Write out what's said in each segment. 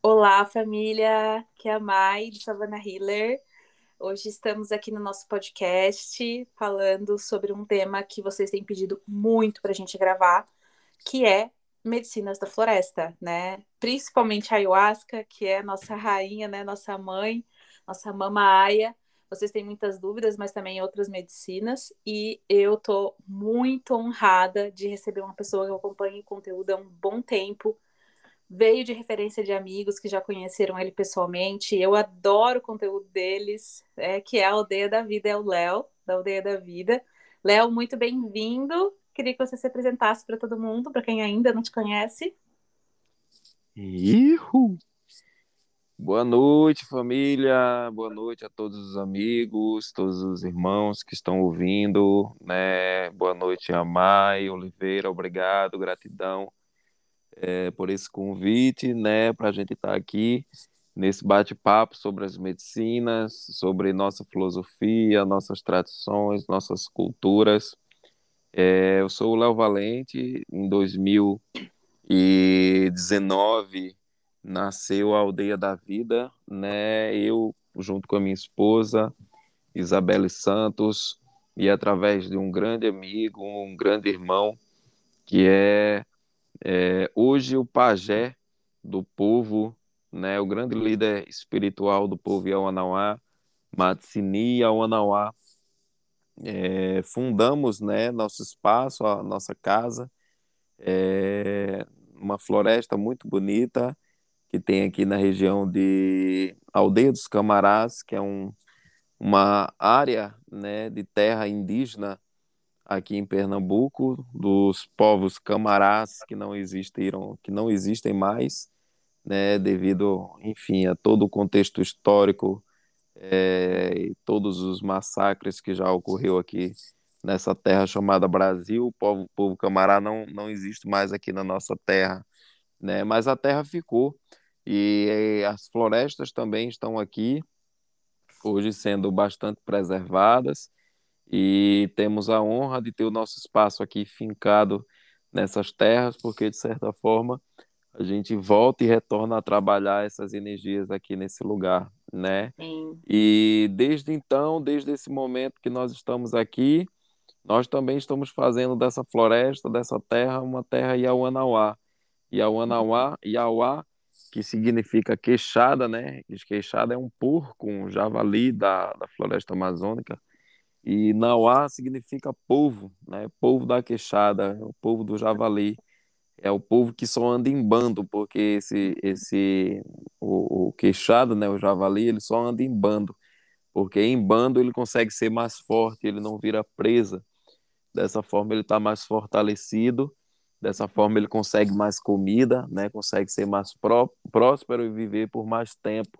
Olá, família, que é a Mai, de Savannah Healer. Hoje estamos aqui no nosso podcast falando sobre um tema que vocês têm pedido muito para a gente gravar, que é medicinas da floresta, né? Principalmente a ayahuasca, que é nossa rainha, né? Nossa mãe, nossa mama Aya. Vocês têm muitas dúvidas, mas também outras medicinas. E eu tô muito honrada de receber uma pessoa que acompanha o conteúdo há um bom tempo. Veio de referência de amigos que já conheceram ele pessoalmente. Eu adoro o conteúdo deles, é, que é a Aldeia da Vida, é o Léo, da Aldeia da Vida. Léo, muito bem-vindo. Queria que você se apresentasse para todo mundo, para quem ainda não te conhece. Ihu! Boa noite, família. Boa noite a todos os amigos, todos os irmãos que estão ouvindo, né? Boa noite a Mai Oliveira, obrigado, gratidão é, por esse convite, né? Para a gente estar tá aqui nesse bate-papo sobre as medicinas, sobre nossa filosofia, nossas tradições, nossas culturas. É, eu sou o Léo Valente, em 2019 nasceu a Aldeia da Vida, né? Eu, junto com a minha esposa, Isabelle Santos, e através de um grande amigo, um grande irmão, que é, é hoje o pajé do povo, né? O grande líder espiritual do povo Yawanawá, Matsini Yawanawá. É, fundamos, né, nosso espaço, a nossa casa, é, uma floresta muito bonita, que tem aqui na região de Aldeia dos Camarás, que é um, uma área né, de terra indígena aqui em Pernambuco, dos povos camarás que não existiram, que não existem mais, né, devido, enfim, a todo o contexto histórico é, e todos os massacres que já ocorreu aqui nessa terra chamada Brasil, o povo, povo camará não, não existe mais aqui na nossa terra, né, mas a terra ficou, e as florestas também estão aqui, hoje sendo bastante preservadas, e temos a honra de ter o nosso espaço aqui fincado nessas terras, porque de certa forma a gente volta e retorna a trabalhar essas energias aqui nesse lugar, né? Sim. E desde então, desde esse momento que nós estamos aqui, nós também estamos fazendo dessa floresta, dessa terra, uma terra Iauanauá. Iauanauá, Iauá que significa queixada, né? Queixada é um porco, um javali da, da floresta amazônica. E Nauá significa povo, né? Povo da queixada, o povo do javali. É o povo que só anda em bando, porque esse, esse o, o queixado, né? O javali, ele só anda em bando. Porque em bando ele consegue ser mais forte, ele não vira presa. Dessa forma ele está mais fortalecido Dessa forma ele consegue mais comida, né? Consegue ser mais pró próspero e viver por mais tempo.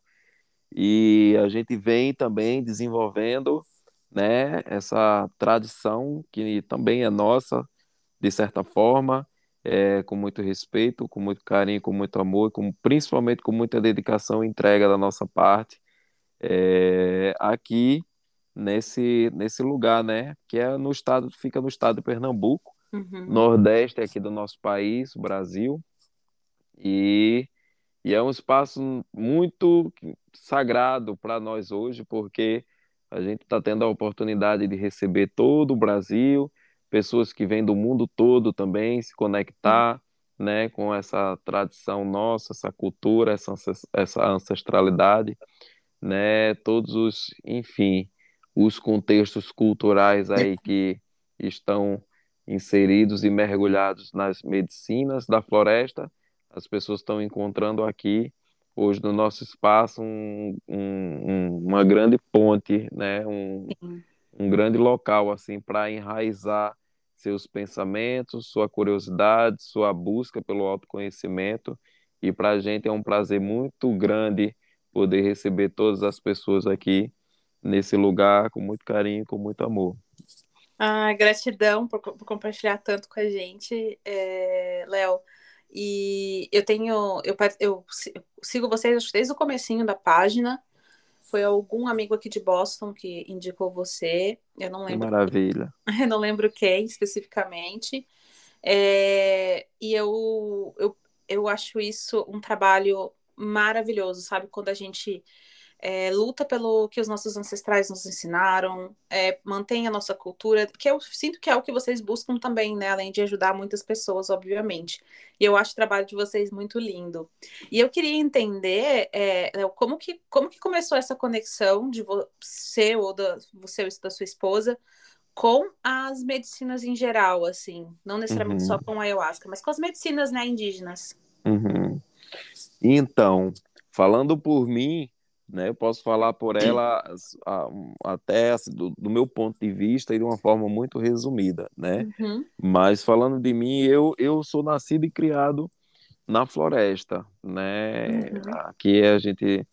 E a gente vem também desenvolvendo, né? Essa tradição que também é nossa, de certa forma, é, com muito respeito, com muito carinho, com muito amor, com, principalmente com muita dedicação e entrega da nossa parte, é, aqui nesse, nesse lugar, né? Que é no estado, fica no estado de Pernambuco, uhum. nordeste aqui do nosso país, Brasil, e, e é um espaço muito sagrado para nós hoje, porque a gente está tendo a oportunidade de receber todo o Brasil, pessoas que vêm do mundo todo também se conectar, né, com essa tradição nossa, essa cultura, essa, essa ancestralidade, né, todos os, enfim, os contextos culturais aí que estão inseridos e mergulhados nas medicinas da floresta. As pessoas estão encontrando aqui, hoje no nosso espaço, um, um, uma grande ponte, né? um, um grande local assim para enraizar seus pensamentos, sua curiosidade, sua busca pelo autoconhecimento. E para a gente é um prazer muito grande poder receber todas as pessoas aqui nesse lugar com muito carinho, com muito amor. Ah, gratidão por, por, compartilhar tanto com a gente, é, Léo. E eu tenho, eu, eu sigo vocês desde o comecinho da página. Foi algum amigo aqui de Boston que indicou você. Eu não lembro. Que maravilha. Eu não lembro quem especificamente. É, e eu, eu, eu acho isso um trabalho maravilhoso, sabe? Quando a gente é, luta pelo que os nossos ancestrais nos ensinaram, é, mantém a nossa cultura, que eu sinto que é o que vocês buscam também, né? Além de ajudar muitas pessoas, obviamente. E eu acho o trabalho de vocês muito lindo. E eu queria entender é, como, que, como que começou essa conexão de você ou da, você ou da sua esposa com as medicinas em geral, assim, não necessariamente uhum. só com a ayahuasca, mas com as medicinas né, indígenas. Uhum. Então, falando por mim, né, eu posso falar por ela até assim, do, do, meu ponto de vista e de uma forma muito resumida, né? Uhum. Mas falando de mim, eu, eu sou nascido e criado na floresta, né? Uhum. Aqui a gente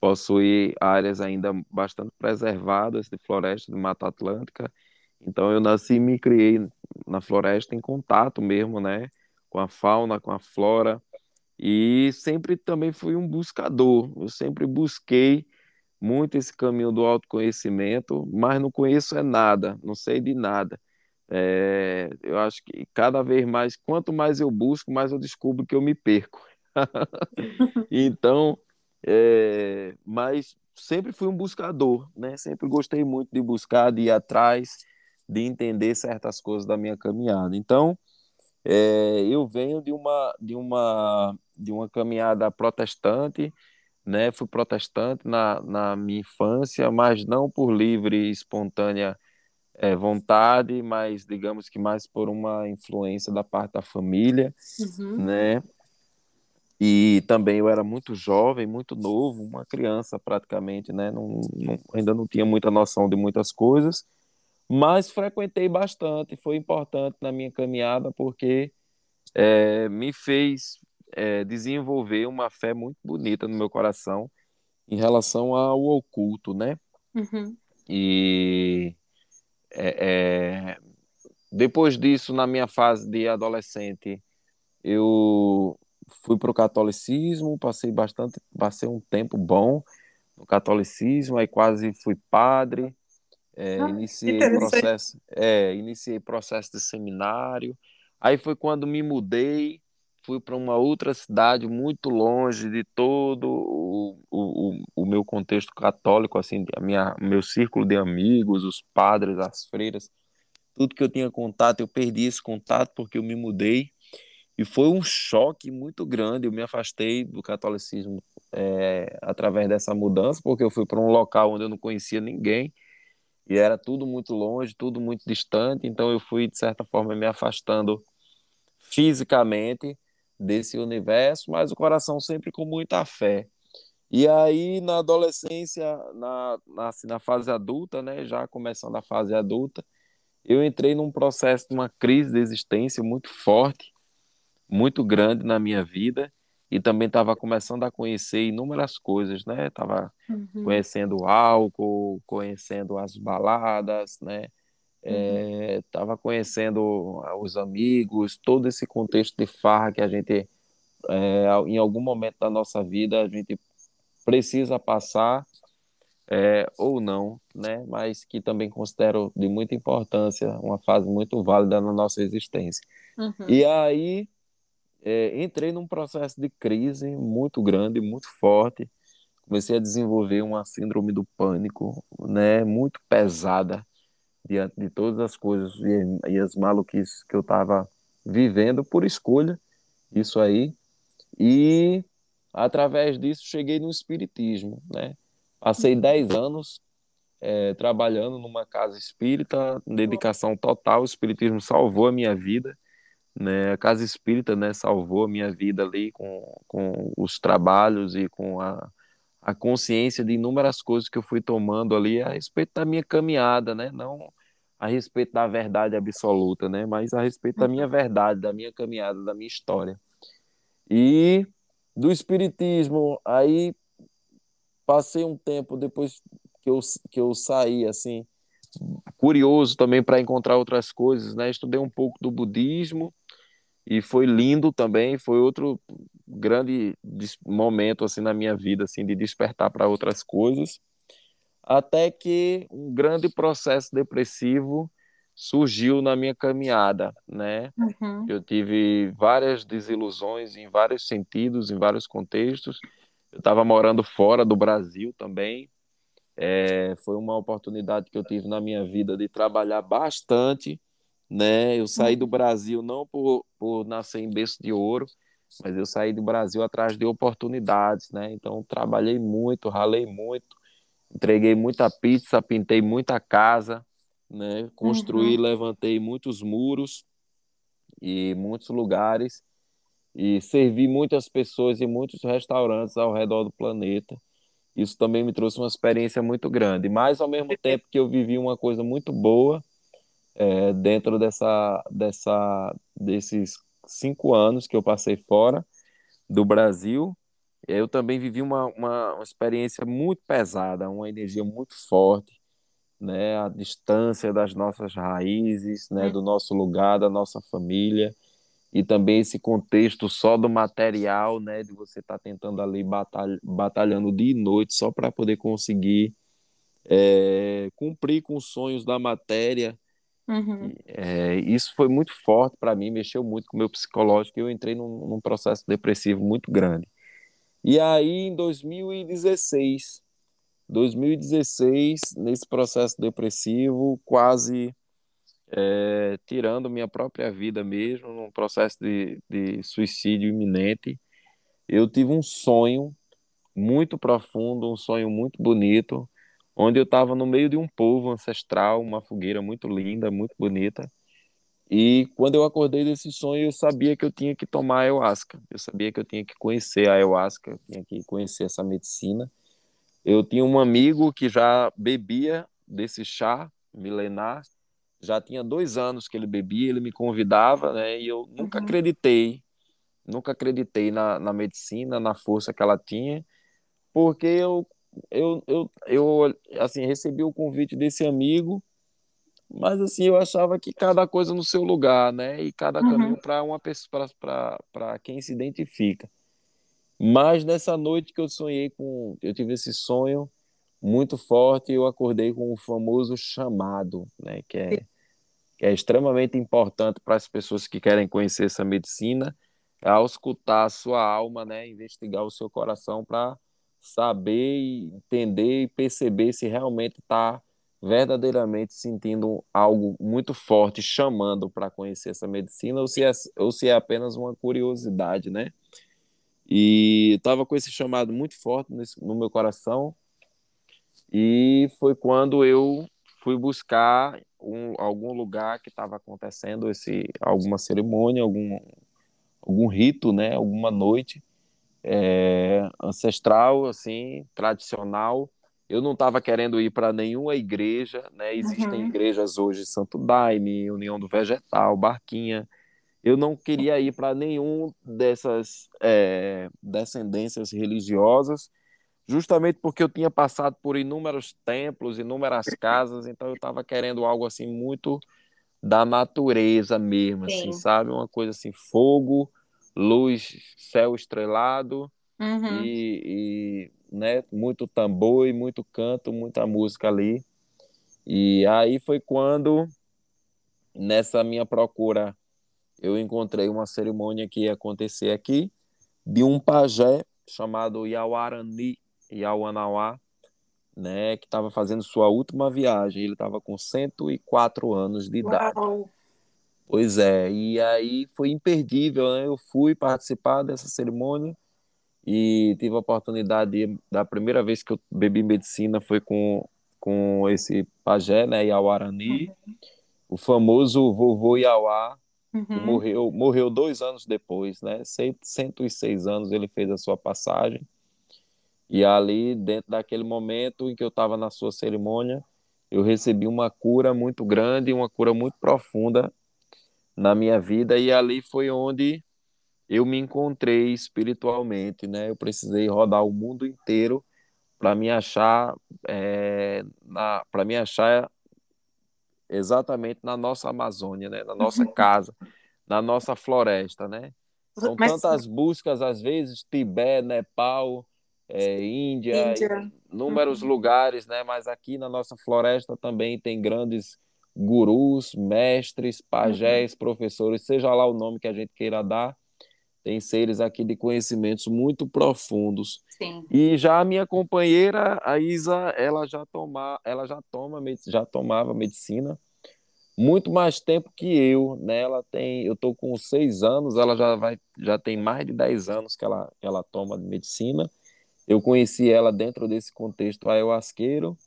possui áreas ainda bastante preservadas de floresta, de Mata Atlântica, então eu nasci e me criei na floresta em contato mesmo, né, com a fauna, com a flora, e sempre também fui um buscador. Eu sempre busquei muito esse caminho do autoconhecimento, mas não conheço é nada, não sei de nada. É, eu acho que cada vez mais, quanto mais eu busco, mais eu descubro que eu me perco. então, é, mas sempre fui um buscador, né? Sempre gostei muito de buscar, de ir atrás, de entender certas coisas da minha caminhada. Então, é, eu venho de uma, de, uma, de uma caminhada protestante, né? Fui protestante na, na minha infância, mas não por livre e espontânea é, vontade, mas digamos que mais por uma influência da parte da família, uhum. né? E também eu era muito jovem, muito novo, uma criança praticamente, né? Não, não, ainda não tinha muita noção de muitas coisas mas frequentei bastante, foi importante na minha caminhada porque é, me fez é, desenvolver uma fé muito bonita no meu coração em relação ao oculto, né? Uhum. E é, é depois disso, na minha fase de adolescente, eu fui para o catolicismo, passei bastante, passei um tempo bom no catolicismo, aí quase fui padre, é, ah, iniciei processo, é, iniciei processo de seminário. Aí foi quando me mudei, fui para uma outra cidade muito longe de todo o, o, o meu contexto católico, assim, a minha, meu círculo de amigos, os padres, as freiras, tudo que eu tinha contato, eu perdi esse contato porque eu me mudei. E foi um choque muito grande. Eu me afastei do catolicismo é, através dessa mudança, porque eu fui para um local onde eu não conhecia ninguém e era tudo muito longe, tudo muito distante, então eu fui, de certa forma, me afastando fisicamente desse universo, mas o coração sempre com muita fé. E aí, na adolescência, na, na, assim, na fase adulta, né, já começando a fase adulta, eu entrei num processo de uma crise de existência muito forte, muito grande na minha vida, e também estava começando a conhecer inúmeras coisas, né? Estava uhum. conhecendo o álcool, conhecendo as baladas, né? Estava uhum. é, conhecendo os amigos, todo esse contexto de farra que a gente, é, em algum momento da nossa vida, a gente precisa passar é, ou não, né? Mas que também considero de muita importância, uma fase muito válida na nossa existência. Uhum. E aí é, entrei num processo de crise muito grande, muito forte. Comecei a desenvolver uma síndrome do pânico, né, muito pesada diante de todas as coisas e, e as maluquices que eu estava vivendo por escolha, isso aí. E através disso cheguei no espiritismo, né? Passei 10 anos é, trabalhando numa casa espírita, dedicação total, o espiritismo salvou a minha vida né? A casa espírita, né, salvou a minha vida ali com, com os trabalhos e com a, a consciência de inúmeras coisas que eu fui tomando ali a respeito da minha caminhada, né? Não a respeito da verdade absoluta, né? Mas a respeito da minha verdade, da minha caminhada, da minha história. E do espiritismo, aí passei um tempo depois que eu, que eu saí assim, curioso também para encontrar outras coisas, né? Estudei um pouco do budismo e foi lindo também, foi outro grande momento assim na minha vida assim de despertar para outras coisas, até que um grande processo depressivo surgiu na minha caminhada, né? Uhum. Eu tive várias desilusões em vários sentidos, em vários contextos, Eu estava morando fora do Brasil também. É, foi uma oportunidade que eu tive na minha vida de trabalhar bastante, né? Eu saí do Brasil não por, por nascer em berço de ouro, mas eu saí do Brasil atrás de oportunidades, né? Então trabalhei muito, ralei muito, entreguei muita pizza, pintei muita casa, né? Construí, uhum. levantei muitos muros e muitos lugares e servi muitas pessoas em muitos restaurantes ao redor do planeta. Isso também me trouxe uma experiência muito grande. Mas, ao mesmo tempo que eu vivi uma coisa muito boa é, dentro dessa, dessa, desses cinco anos que eu passei fora do Brasil, eu também vivi uma, uma, uma experiência muito pesada, uma energia muito forte, né? A distância das nossas raízes, né? Do nosso lugar, da nossa família e também esse contexto só do material, né, de você estar tá tentando ali batalha, batalhando dia e noite só para poder conseguir é, cumprir com os sonhos da matéria. Uhum. É, isso foi muito forte para mim, mexeu muito com o meu psicológico e eu entrei num, num processo depressivo muito grande. E aí, em 2016, 2016, nesse processo depressivo, quase é, tirando minha própria vida mesmo, num processo de, de suicídio iminente. Eu tive um sonho muito profundo, um sonho muito bonito, onde eu estava no meio de um povo ancestral, uma fogueira muito linda, muito bonita. E quando eu acordei desse sonho, eu sabia que eu tinha que tomar ayahuasca. Eu sabia que eu tinha que conhecer a ayahuasca, eu tinha que conhecer essa medicina. Eu tinha um amigo que já bebia desse chá milenar já tinha dois anos que ele bebia, ele me convidava, né? E eu nunca uhum. acreditei, nunca acreditei na, na medicina, na força que ela tinha, porque eu, eu, eu, eu assim, recebi o convite desse amigo, mas assim, eu achava que cada coisa no seu lugar, né? E cada uhum. caminho para uma pessoa, para quem se identifica. Mas nessa noite que eu sonhei com, eu tive esse sonho, muito forte, eu acordei com o famoso chamado, né, que é, que é extremamente importante para as pessoas que querem conhecer essa medicina, é ao escutar a sua alma, né, investigar o seu coração para saber, entender e perceber se realmente está verdadeiramente sentindo algo muito forte chamando para conhecer essa medicina ou se é, ou se é apenas uma curiosidade, né? E estava com esse chamado muito forte nesse, no meu coração e foi quando eu fui buscar um, algum lugar que estava acontecendo esse alguma cerimônia, algum algum rito, né, alguma noite é, ancestral, assim, tradicional. Eu não estava querendo ir para nenhuma igreja, né? Existem uhum. igrejas hoje, Santo Daime, União do Vegetal, Barquinha. Eu não queria ir para nenhum dessas é, descendências religiosas justamente porque eu tinha passado por inúmeros templos, inúmeras casas, então eu estava querendo algo assim muito da natureza mesmo, assim, Sim. assim, sabe? Uma coisa assim, fogo, luz, céu estrelado uhum. e, e, né, muito tambor e muito canto, muita música ali. E aí foi quando, nessa minha procura, eu encontrei uma cerimônia que ia acontecer aqui de um pajé chamado Yawarani Yawanawá, né, que estava fazendo sua última viagem. Ele estava com 104 anos de idade. Uau. Pois é, e aí foi imperdível, né? Eu fui participar dessa cerimônia e tive a oportunidade de, da primeira vez que eu bebi medicina foi com, com esse pajé, né, Yawarani, uhum. o famoso vovô Yauá, uhum. que morreu, morreu dois anos depois, né, 106 anos ele fez a sua passagem, e ali, dentro daquele momento em que eu estava na sua cerimônia, eu recebi uma cura muito grande, uma cura muito profunda na minha vida, e ali foi onde eu me encontrei espiritualmente, né? Eu precisei rodar o mundo inteiro para me achar, é, para me achar exatamente na nossa Amazônia, né? Na nossa casa, na nossa floresta, né? São Mas... tantas buscas às vezes, Tibete, Nepal, é, Índia, Índia. inúmeros uhum. lugares, né? Mas aqui na nossa floresta também tem grandes gurus, mestres, pajés, uhum. professores, seja lá o nome que a gente queira dar, tem seres aqui de conhecimentos muito profundos. Sim. E já a minha companheira, a Isa, ela já toma, ela já toma, já tomava medicina muito mais tempo que eu, né? Ela tem, eu tô com seis anos, ela já vai, já tem mais de dez anos que ela, que ela toma medicina. Eu conheci ela dentro desse contexto ayahuasqueiro,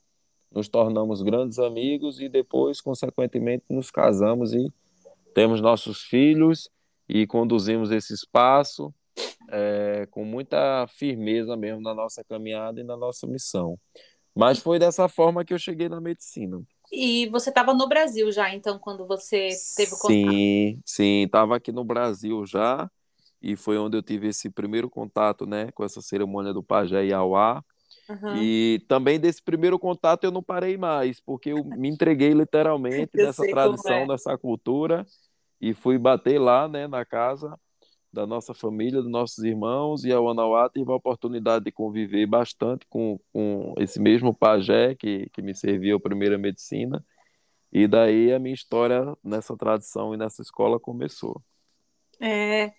nos tornamos grandes amigos e depois, consequentemente, nos casamos e temos nossos filhos e conduzimos esse espaço é, com muita firmeza mesmo na nossa caminhada e na nossa missão. Mas foi dessa forma que eu cheguei na medicina. E você estava no Brasil já, então, quando você teve o contato? Sim, sim, estava aqui no Brasil já, e foi onde eu tive esse primeiro contato, né, com essa cerimônia do Pajé Iauá. Uhum. E também desse primeiro contato eu não parei mais, porque eu me entreguei literalmente dessa tradição, é. dessa cultura, e fui bater lá, né, na casa da nossa família, dos nossos irmãos, e a Wanauá tive a oportunidade de conviver bastante com, com esse mesmo pajé que, que me serviu a primeira medicina, e daí a minha história nessa tradição e nessa escola começou. É,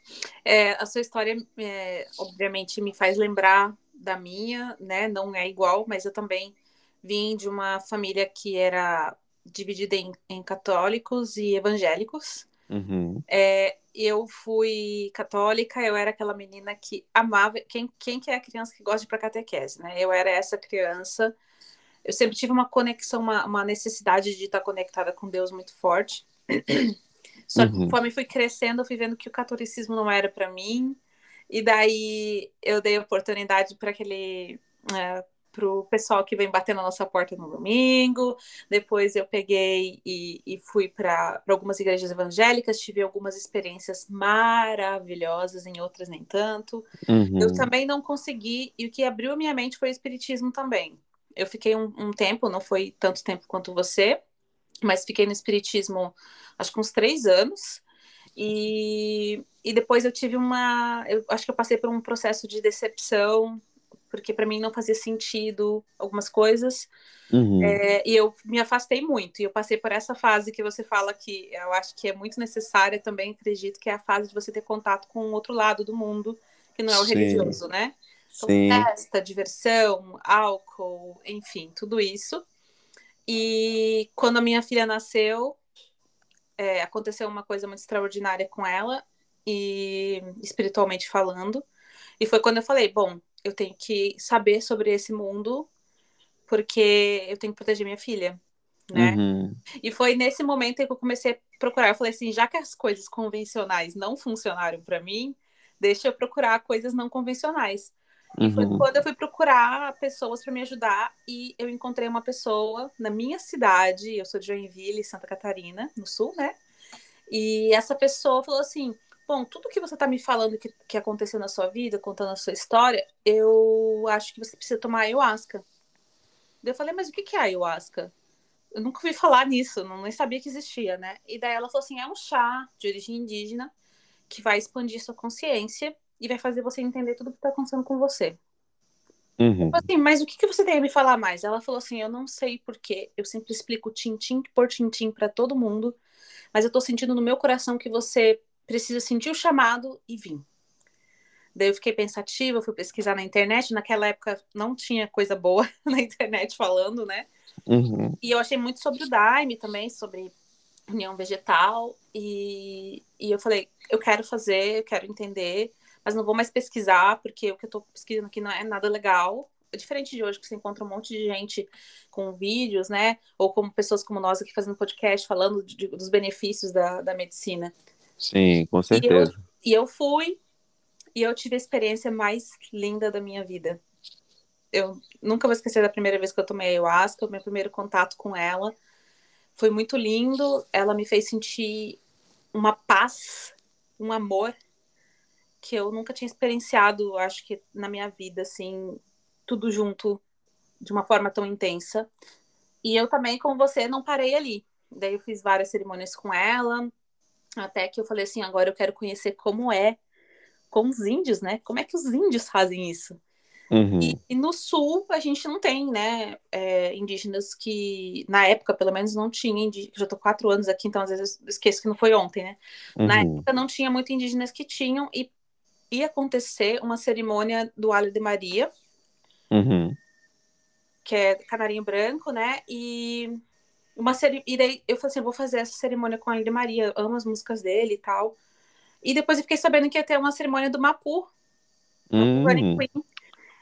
é a sua história, é, obviamente, me faz lembrar da minha, né? Não é igual, mas eu também vim de uma família que era dividida em, em católicos e evangélicos. Uhum. É, eu fui católica, eu era aquela menina que amava. Quem, quem que é a criança que gosta de ir para catequese, né? Eu era essa criança. Eu sempre tive uma conexão, uma, uma necessidade de estar conectada com Deus muito forte. Só que uhum. conforme fui crescendo, eu fui vendo que o catolicismo não era para mim. E daí eu dei oportunidade para aquele. É, para o pessoal que vem bater na nossa porta no domingo. Depois eu peguei e, e fui para algumas igrejas evangélicas, tive algumas experiências maravilhosas, em outras nem tanto. Uhum. Eu também não consegui, e o que abriu a minha mente foi o espiritismo também. Eu fiquei um, um tempo, não foi tanto tempo quanto você, mas fiquei no espiritismo acho que uns três anos. E, e depois eu tive uma. Eu acho que eu passei por um processo de decepção porque para mim não fazia sentido algumas coisas. Uhum. É, e eu me afastei muito. E eu passei por essa fase que você fala que eu acho que é muito necessária também, acredito, que é a fase de você ter contato com o outro lado do mundo, que não é o Sim. religioso, né? Então, Sim. festa, diversão, álcool, enfim, tudo isso. E quando a minha filha nasceu, é, aconteceu uma coisa muito extraordinária com ela, e espiritualmente falando. E foi quando eu falei, bom, eu tenho que saber sobre esse mundo porque eu tenho que proteger minha filha, né? Uhum. E foi nesse momento que eu comecei a procurar. Eu falei assim, já que as coisas convencionais não funcionaram para mim, deixa eu procurar coisas não convencionais. E foi uhum. quando eu fui procurar pessoas para me ajudar e eu encontrei uma pessoa na minha cidade, eu sou de Joinville, Santa Catarina, no sul, né? E essa pessoa falou assim: Bom, tudo que você está me falando que, que aconteceu na sua vida, contando a sua história, eu acho que você precisa tomar ayahuasca. Eu falei, mas o que é ayahuasca? Eu nunca ouvi falar nisso, não nem sabia que existia, né? E daí ela falou assim: é um chá de origem indígena que vai expandir sua consciência e vai fazer você entender tudo o que está acontecendo com você. Uhum. Assim, mas o que, que você tem a me falar mais? Ela falou assim: eu não sei porquê, eu sempre explico tintim por tintim para todo mundo, mas eu tô sentindo no meu coração que você precisa sentir o chamado e vir. Daí eu fiquei pensativa, fui pesquisar na internet. Naquela época não tinha coisa boa na internet falando, né? Uhum. E eu achei muito sobre o Daime também, sobre união vegetal. E, e eu falei, eu quero fazer, eu quero entender, mas não vou mais pesquisar, porque o que eu tô pesquisando aqui não é nada legal. É diferente de hoje, que você encontra um monte de gente com vídeos, né? Ou como pessoas como nós aqui fazendo podcast, falando de, dos benefícios da, da medicina. Sim, com certeza. E eu, e eu fui e eu tive a experiência mais linda da minha vida. Eu nunca vou esquecer da primeira vez que eu tomei ayahuasca, o meu primeiro contato com ela. Foi muito lindo, ela me fez sentir uma paz, um amor que eu nunca tinha experienciado, acho que na minha vida, assim, tudo junto de uma forma tão intensa. E eu também, como você, não parei ali. Daí eu fiz várias cerimônias com ela, até que eu falei assim, agora eu quero conhecer como é com os índios, né? Como é que os índios fazem isso? Uhum. E, e, no sul a gente não tem, né, é, indígenas que na época pelo menos não tinha indígenas. Já tô quatro anos aqui, então às vezes eu esqueço que não foi ontem, né? Uhum. Na época não tinha muito indígenas que tinham e ia acontecer uma cerimônia do alho de Maria, Uhum. que é canarinho branco, né? E uma ceri... e daí eu falei assim, eu vou fazer essa cerimônia com a de Maria, amo as músicas dele e tal. E depois eu fiquei sabendo que ia ter uma cerimônia do Mapu, Hum, Running Queen.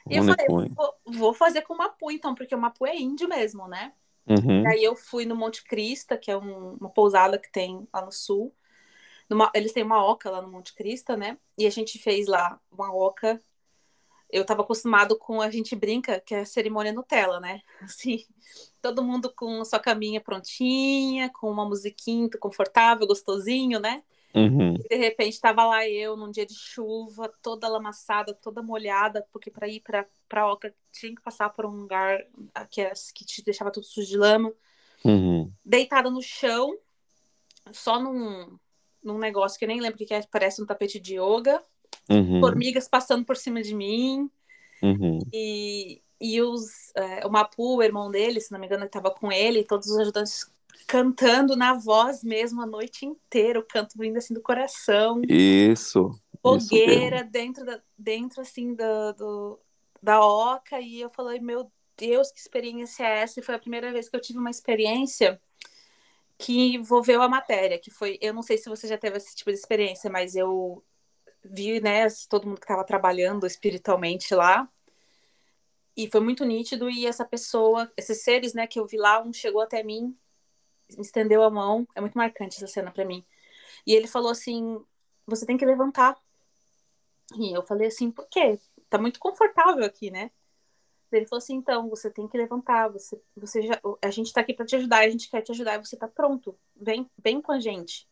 E eu falei, vou, vou fazer com o Mapu então, porque o Mapu é índio mesmo, né? uhum. E aí eu fui no Monte Crista, que é um- uma pousada que tem lá no sul. Numa- eles têm uma oca lá no Monte Crista, né? E a gente fez lá uma oca. Eu tava acostumado com, a gente brinca, que é a cerimônia Nutella, né? Assim, todo mundo com sua caminha prontinha, com uma musiquinha confortável, gostosinho, né? Uhum. E de repente tava lá eu num dia de chuva, toda lamaçada, toda molhada, porque para ir para para Oca tinha que passar por um lugar que, é- que te deixava tudo sujo de lama, Uhum. deitada no chão, só num, num negócio que eu nem lembro o que é, parece um tapete de yoga, Uhum. formigas passando por cima de mim, Uhum. e, e os, é, o Mapu, o irmão dele, se não me engano, estava com ele, e todos os ajudantes cantando na voz mesmo a noite inteira, o canto vindo assim do coração. Isso. Isso fogueira dentro, da, dentro assim do, do- da oca e eu falei, meu Deus, que experiência é essa? E foi a primeira vez que eu tive uma experiência que envolveu a matéria, que foi, eu não sei se você já teve esse tipo de experiência, mas eu vi, né, todo mundo que estava trabalhando espiritualmente lá, e foi muito nítido, e essa pessoa, esses seres, né, que eu vi lá, um chegou até mim, me estendeu a mão, é muito marcante essa cena para mim, e ele falou assim, você tem que levantar, e eu falei assim, por quê? Tá muito confortável aqui, né? Ele falou assim, então, você tem que levantar, você, você já, a gente tá aqui para te ajudar, a gente quer te ajudar você tá pronto, vem, vem com a gente.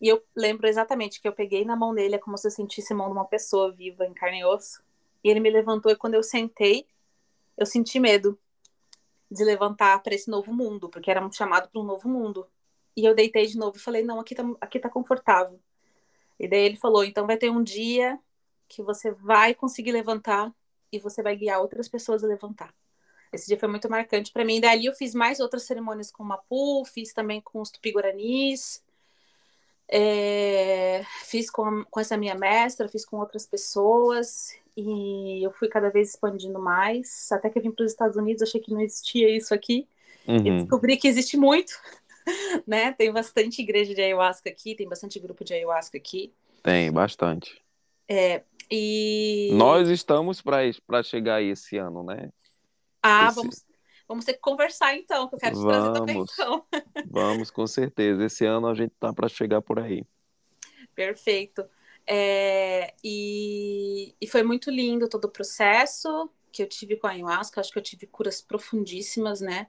E eu lembro exatamente que eu peguei na mão dele, é como se eu sentisse a mão de uma pessoa viva, em carne e osso. E ele me levantou e quando eu sentei, eu senti medo de levantar para esse novo mundo, porque era um chamado para um novo mundo. E eu deitei de novo e falei, não, aqui tá, aqui tá confortável. E daí ele falou, então vai ter um dia que você vai conseguir levantar e você vai guiar outras pessoas a levantar. Esse dia foi muito marcante para mim. Dali eu fiz mais outras cerimônias com o Mapu, fiz também com os Tupi-Guaranis, é, fiz com, a- com essa minha mestra, fiz com outras pessoas e eu fui cada vez expandindo mais. Até que eu vim para os Estados Unidos, achei que não existia isso aqui e Uhum. descobri que existe muito, né? Tem bastante igreja de ayahuasca aqui, tem bastante grupo de ayahuasca aqui. Tem, bastante. E Nós estamos para chegar aí esse ano, né? ah, esse- vamos, vamos ter que conversar então, que eu quero te trazer também Vamos. então. Vamos, com certeza. Esse ano a gente tá para chegar por aí. Perfeito. É, e, e foi muito lindo todo o processo que eu tive com a ayahuasca. Acho que eu tive curas profundíssimas, né?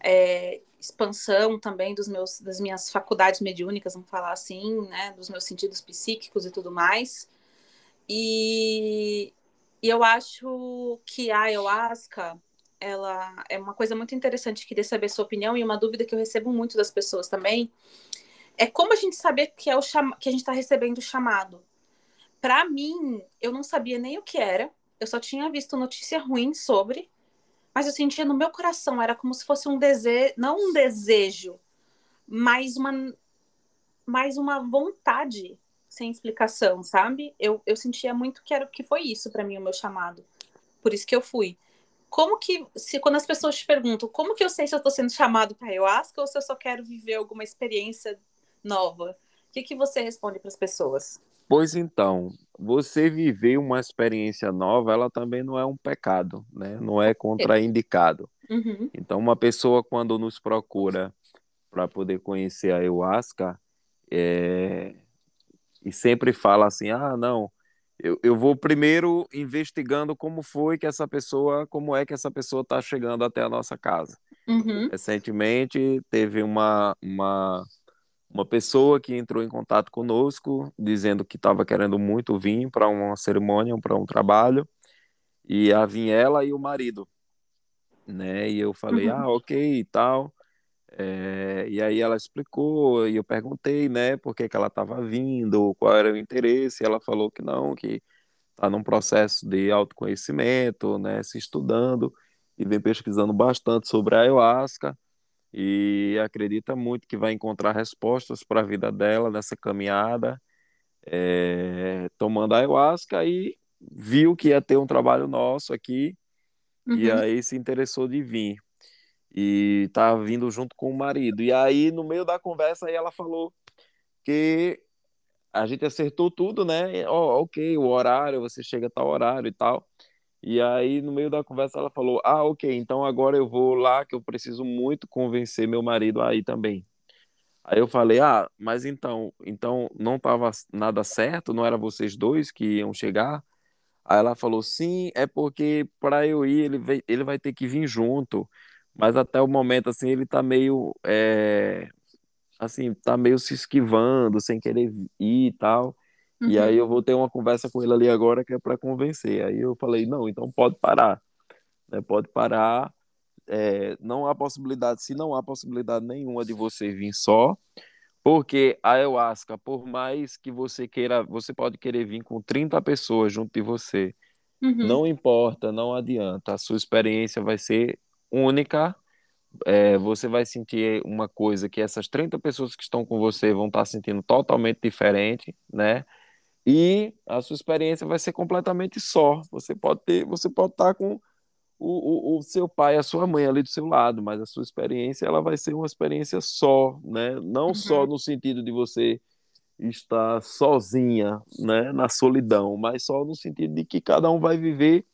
É, expansão também dos meus, das minhas faculdades mediúnicas, vamos falar assim, né? Dos meus sentidos psíquicos e tudo mais. E, e eu acho que a ayahuasca ela é uma coisa muito interessante. Queria saber a sua opinião e uma dúvida que eu recebo muito das pessoas também é como a gente saber que é o chama... que a gente está recebendo o chamado. Para mim, eu não sabia nem o que era. Eu só tinha visto notícia ruim sobre, mas eu sentia no meu coração era como se fosse um desejo, não um desejo, mas uma mais uma vontade sem explicação, sabe? Eu, eu sentia muito que era que foi isso para mim o meu chamado. Por isso que eu fui. Como que se quando as pessoas te perguntam, como que eu sei se eu estou sendo chamado para ayahuasca ou se eu só quero viver alguma experiência nova? O que, que você responde para as pessoas? Pois então, você viver uma experiência nova, ela também não é um pecado, né? Não é contraindicado. Uhum. Então, uma pessoa quando nos procura para poder conhecer a ayahuasca, é... e sempre fala assim, ah, não, eu, eu vou primeiro investigando como foi que essa pessoa, como é que essa pessoa está chegando até a nossa casa. Uhum. Recentemente teve uma, uma, uma pessoa que entrou em contato conosco, dizendo que estava querendo muito vir para uma cerimônia, para um trabalho, e a vir ela e o marido, né? E eu falei, Uhum. ah, ok e tal. É, e aí ela explicou, e eu perguntei, né, por que que ela estava vindo, qual era o interesse, e ela falou que não, que está num processo de autoconhecimento, né, se estudando, e vem pesquisando bastante sobre a ayahuasca, e acredita muito que vai encontrar respostas para a vida dela nessa caminhada, é, tomando ayahuasca e viu que ia ter um trabalho nosso aqui uhum. e aí se interessou de vir e tá vindo junto com o marido. E aí no meio da conversa aí ela falou que a gente acertou tudo, né? Oh, ok, o horário, você chega a tal horário e tal. E aí, no meio da conversa, ela falou: Ah, ok, então agora eu vou lá, que eu preciso muito convencer meu marido aí também. Aí eu falei: Ah, mas então, então não estava nada certo, não era vocês dois que iam chegar? Aí ela falou: Sim, é porque para eu ir, ele, vai, ele vai ter que vir junto. Mas até o momento, assim, ele tá meio. É, assim, tá meio se esquivando, sem querer ir e tal. Uhum. E aí eu vou ter uma conversa com ele ali agora que é para convencer. Aí eu falei, não, então pode parar. Né? Pode parar. É, não há possibilidade, se não há possibilidade nenhuma de você vir só, porque a ayahuasca, por mais que você queira, você pode querer vir com 30 pessoas junto de você. Uhum. Não importa, não adianta. A sua experiência vai ser única é, você vai sentir uma coisa que essas 30 pessoas que estão com você vão estar sentindo totalmente diferente, né? E a sua experiência vai ser completamente só. Você pode ter, você pode estar com o, o, o seu pai, a sua mãe ali do seu lado, mas a sua experiência ela vai ser uma experiência só, né? Não uhum. só no sentido de você estar sozinha, né, na solidão, mas só no sentido de que cada um vai viver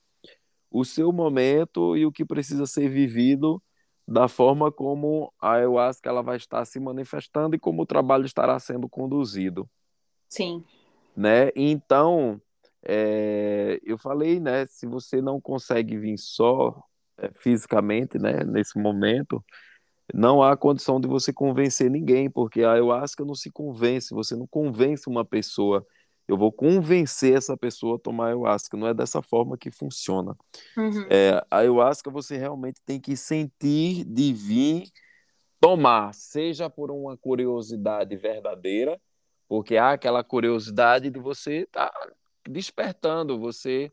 o seu momento e o que precisa ser vivido da forma como a ayahuasca ela vai estar se manifestando e como o trabalho estará sendo conduzido. Sim. Né? Então, é, eu falei, né, se você não consegue vir só é, fisicamente, né, nesse momento, não há condição de você convencer ninguém, porque a ayahuasca não se convence, você não convence uma pessoa eu vou convencer essa pessoa a tomar ayahuasca. Não é dessa forma que funciona. Uhum. É, a ayahuasca você realmente tem que sentir de vir tomar, seja por uma curiosidade verdadeira, porque há aquela curiosidade de você estar tá despertando, você,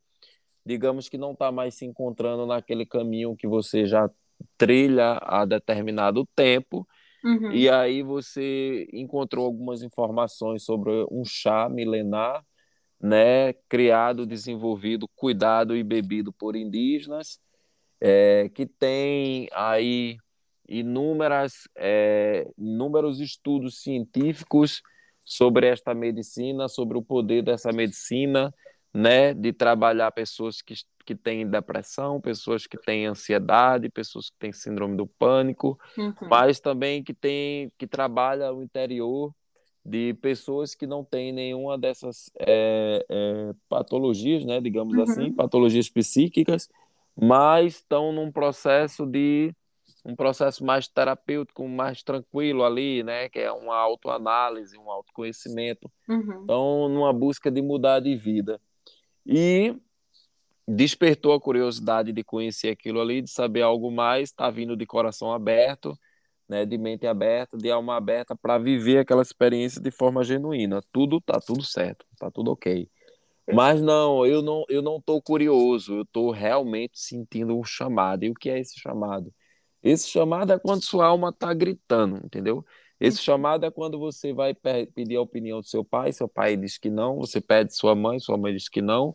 digamos que não está mais se encontrando naquele caminho que você já trilha há determinado tempo Uhum. E aí você encontrou algumas informações sobre um chá milenar, né, criado, desenvolvido, cuidado e bebido por indígenas, é, que tem aí inúmeras, é, inúmeros estudos científicos sobre esta medicina, sobre o poder dessa medicina, né, de trabalhar pessoas que que têm depressão, pessoas que têm ansiedade, pessoas que têm síndrome do pânico, uhum. mas também que tem que trabalha o interior de pessoas que não têm nenhuma dessas é, é, patologias, né, digamos uhum. assim, patologias psíquicas, mas estão num processo de um processo mais terapêutico, mais tranquilo ali, né, que é uma autoanálise, um autoconhecimento. Uhum. Então, numa busca de mudar de vida. E despertou a curiosidade de conhecer aquilo ali, de saber algo mais, está vindo de coração aberto, né, de mente aberta, de alma aberta para viver aquela experiência de forma genuína. Tudo tá tudo certo, tá tudo ok. Mas não, eu não, eu não tô curioso, eu tô realmente sentindo um chamado. E o que é esse chamado? Esse chamado é quando sua alma tá gritando, entendeu? Esse chamado é quando você vai pedir a opinião do seu pai, seu pai diz que não, você pede sua mãe, sua mãe diz que não,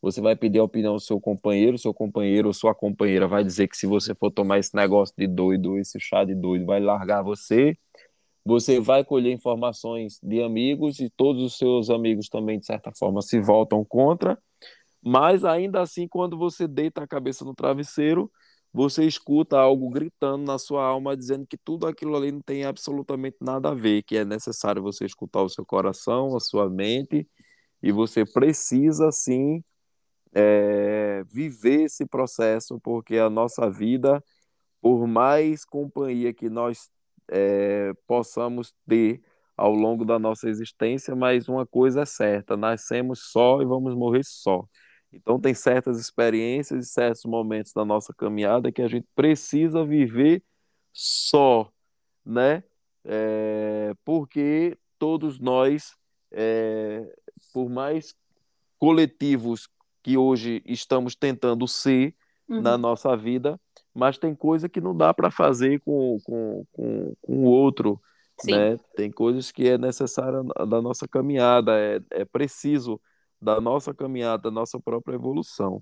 você vai pedir a opinião do seu companheiro, seu companheiro ou sua companheira vai dizer que se você for tomar esse negócio de doido, esse chá de doido, vai largar você. Você vai colher informações de amigos e todos os seus amigos também, de certa forma, se voltam contra. Mas ainda assim, quando você deita a cabeça no travesseiro, você escuta algo gritando na sua alma, dizendo que tudo aquilo ali não tem absolutamente nada a ver, que é necessário você escutar o seu coração, a sua mente, e você precisa sim é, viver esse processo, porque a nossa vida, por mais companhia que nós é, possamos ter ao longo da nossa existência, mas uma coisa é certa: nascemos só e vamos morrer só. Então, tem certas experiências e certos momentos da nossa caminhada que a gente precisa viver só, né? É, porque todos nós, é, por mais coletivos que hoje estamos tentando ser uhum. na nossa vida, mas tem coisa que não dá para fazer com, com, com, com o outro, Sim. né? Tem coisas que é necessária da nossa caminhada, é, é preciso da nossa caminhada, da nossa própria evolução.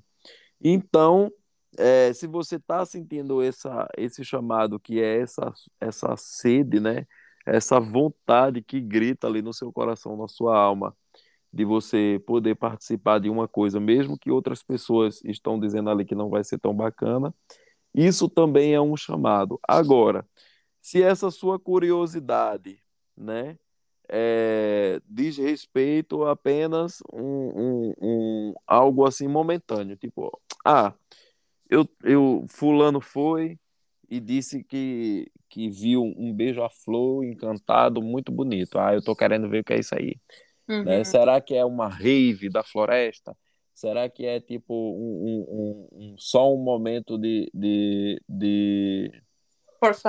Então, é, se você está sentindo essa, esse chamado, que é essa, essa sede, né? essa vontade que grita ali no seu coração, na sua alma, de você poder participar de uma coisa, mesmo que outras pessoas estão dizendo ali que não vai ser tão bacana, isso também é um chamado. Agora, se essa sua curiosidade, né, é, diz respeito a apenas um, um, um, algo assim momentâneo, tipo, ah, eu, eu fulano foi e disse que, que viu um beija-flor encantado muito bonito. Ah, eu tô querendo ver o que é isso aí. Né? Uhum. Né? Será que é uma rave da floresta? Será que é tipo um, um, um só um momento de, de, de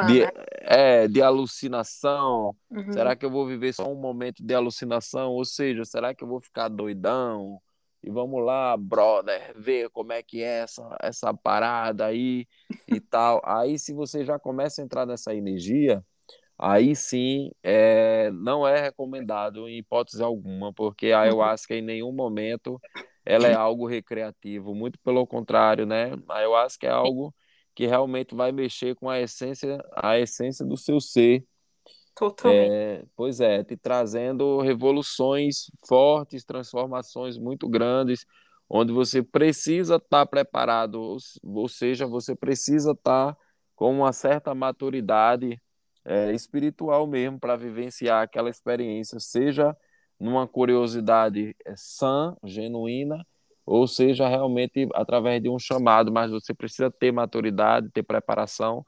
de, né? é, de alucinação? Uhum. Será que eu vou viver só um momento de alucinação? Ou seja, será que eu vou ficar doidão? E vamos lá, brother, ver como é que é essa, essa parada aí e tal. Aí, se você já começa a entrar nessa energia, aí sim é, não é recomendado em hipótese alguma, porque a uhum. ayahuasca em nenhum momento ela é algo recreativo, muito pelo contrário, né? A ayahuasca é algo que realmente vai mexer com a essência, a essência do seu ser. Totalmente. É, pois é, te trazendo revoluções fortes, transformações muito grandes, onde você precisa estar tá preparado, ou seja, você precisa estar tá com uma certa maturidade é, espiritual mesmo para vivenciar aquela experiência, seja numa curiosidade é, sã, genuína, ou seja, realmente através de um chamado, mas você precisa ter maturidade, ter preparação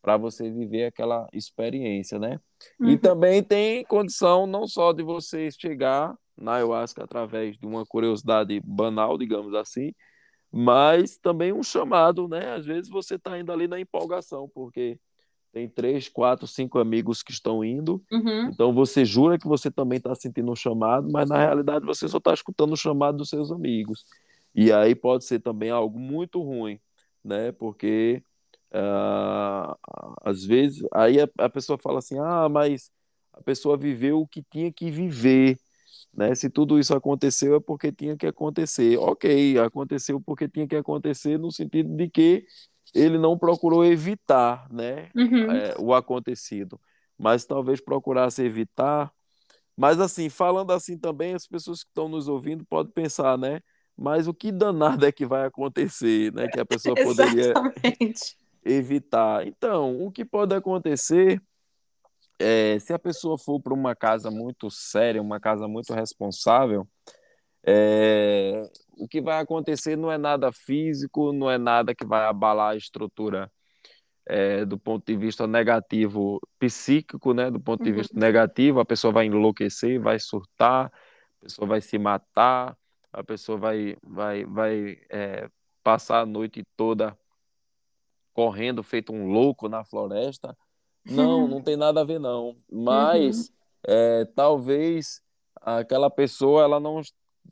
para você viver aquela experiência, né? Uhum. E também tem condição não só de você chegar na ayahuasca através de uma curiosidade banal, digamos assim, mas também um chamado, né? Às vezes você está indo ali na empolgação, porque tem três, quatro, cinco amigos que estão indo, uhum. então você jura que você também está sentindo um chamado, mas na realidade você só está escutando o chamado dos seus amigos. E aí pode ser também algo muito ruim, né? Porque uh, às vezes aí a, a, pessoa fala assim, ah, mas a pessoa viveu o que tinha que viver, né? Se tudo isso aconteceu é porque tinha que acontecer. Ok, aconteceu porque tinha que acontecer no sentido de que ele não procurou evitar, né? Uhum. É, o acontecido, mas talvez procurasse evitar. Mas assim, falando assim também, as pessoas que estão nos ouvindo podem pensar, né? mas o que danado é que vai acontecer, né? Que a pessoa poderia evitar. Então, o que pode acontecer é, se a pessoa for para uma casa muito séria, uma casa muito responsável, é, o que vai acontecer não é nada físico, não é nada que vai abalar a estrutura é, do ponto de vista negativo psíquico, né? Do ponto de uhum. vista negativo, a pessoa vai enlouquecer, vai surtar, a pessoa vai se matar, a pessoa vai, vai, vai é, passar a noite toda correndo feito um louco na floresta. Não, não tem nada a ver não. Mas uhum. é, talvez aquela pessoa ela não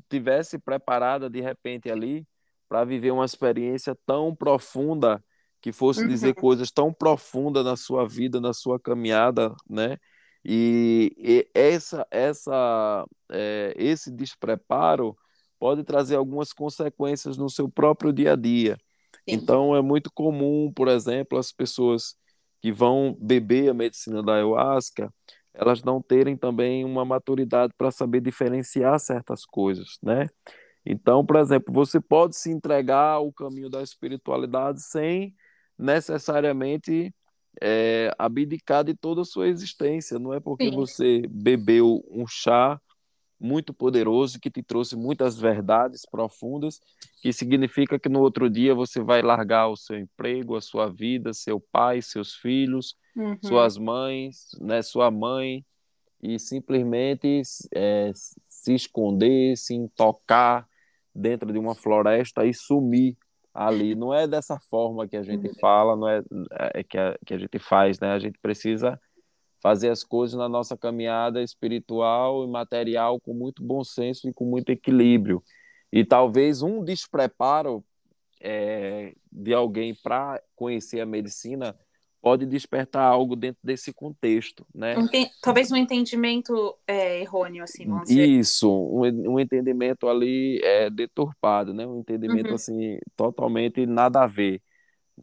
tivesse preparada de repente ali para viver uma experiência tão profunda que fosse dizer uhum. coisas tão profundas na sua vida, na sua caminhada, né? E, e essa, essa, é, esse despreparo pode trazer algumas consequências no seu próprio dia a dia. Sim. Então, é muito comum, por exemplo, as pessoas que vão beber a medicina da ayahuasca, elas não terem também uma maturidade para saber diferenciar certas coisas, né? Então, por exemplo, você pode se entregar ao caminho da espiritualidade sem necessariamente é, abdicar de toda a sua existência. Não é porque Sim. você bebeu um chá muito poderoso que te trouxe muitas verdades profundas, que significa que no outro dia você vai largar o seu emprego, a sua vida, seu pai, seus filhos, uhum. suas mães, né, sua mãe, e simplesmente é, se esconder, se intocar dentro de uma floresta e sumir ali. Não é dessa forma que a gente uhum. fala, não é, é que, a, que a gente faz, né? A gente precisa fazer as coisas na nossa caminhada espiritual e material com muito bom senso e com muito equilíbrio. E talvez um despreparo é, de alguém para conhecer a medicina pode despertar algo dentro desse contexto, né? Talvez um entendimento é, errôneo, assim, vamos dizer. Isso, um, um entendimento ali é, deturpado, né? Um entendimento, uhum. assim, totalmente nada a ver,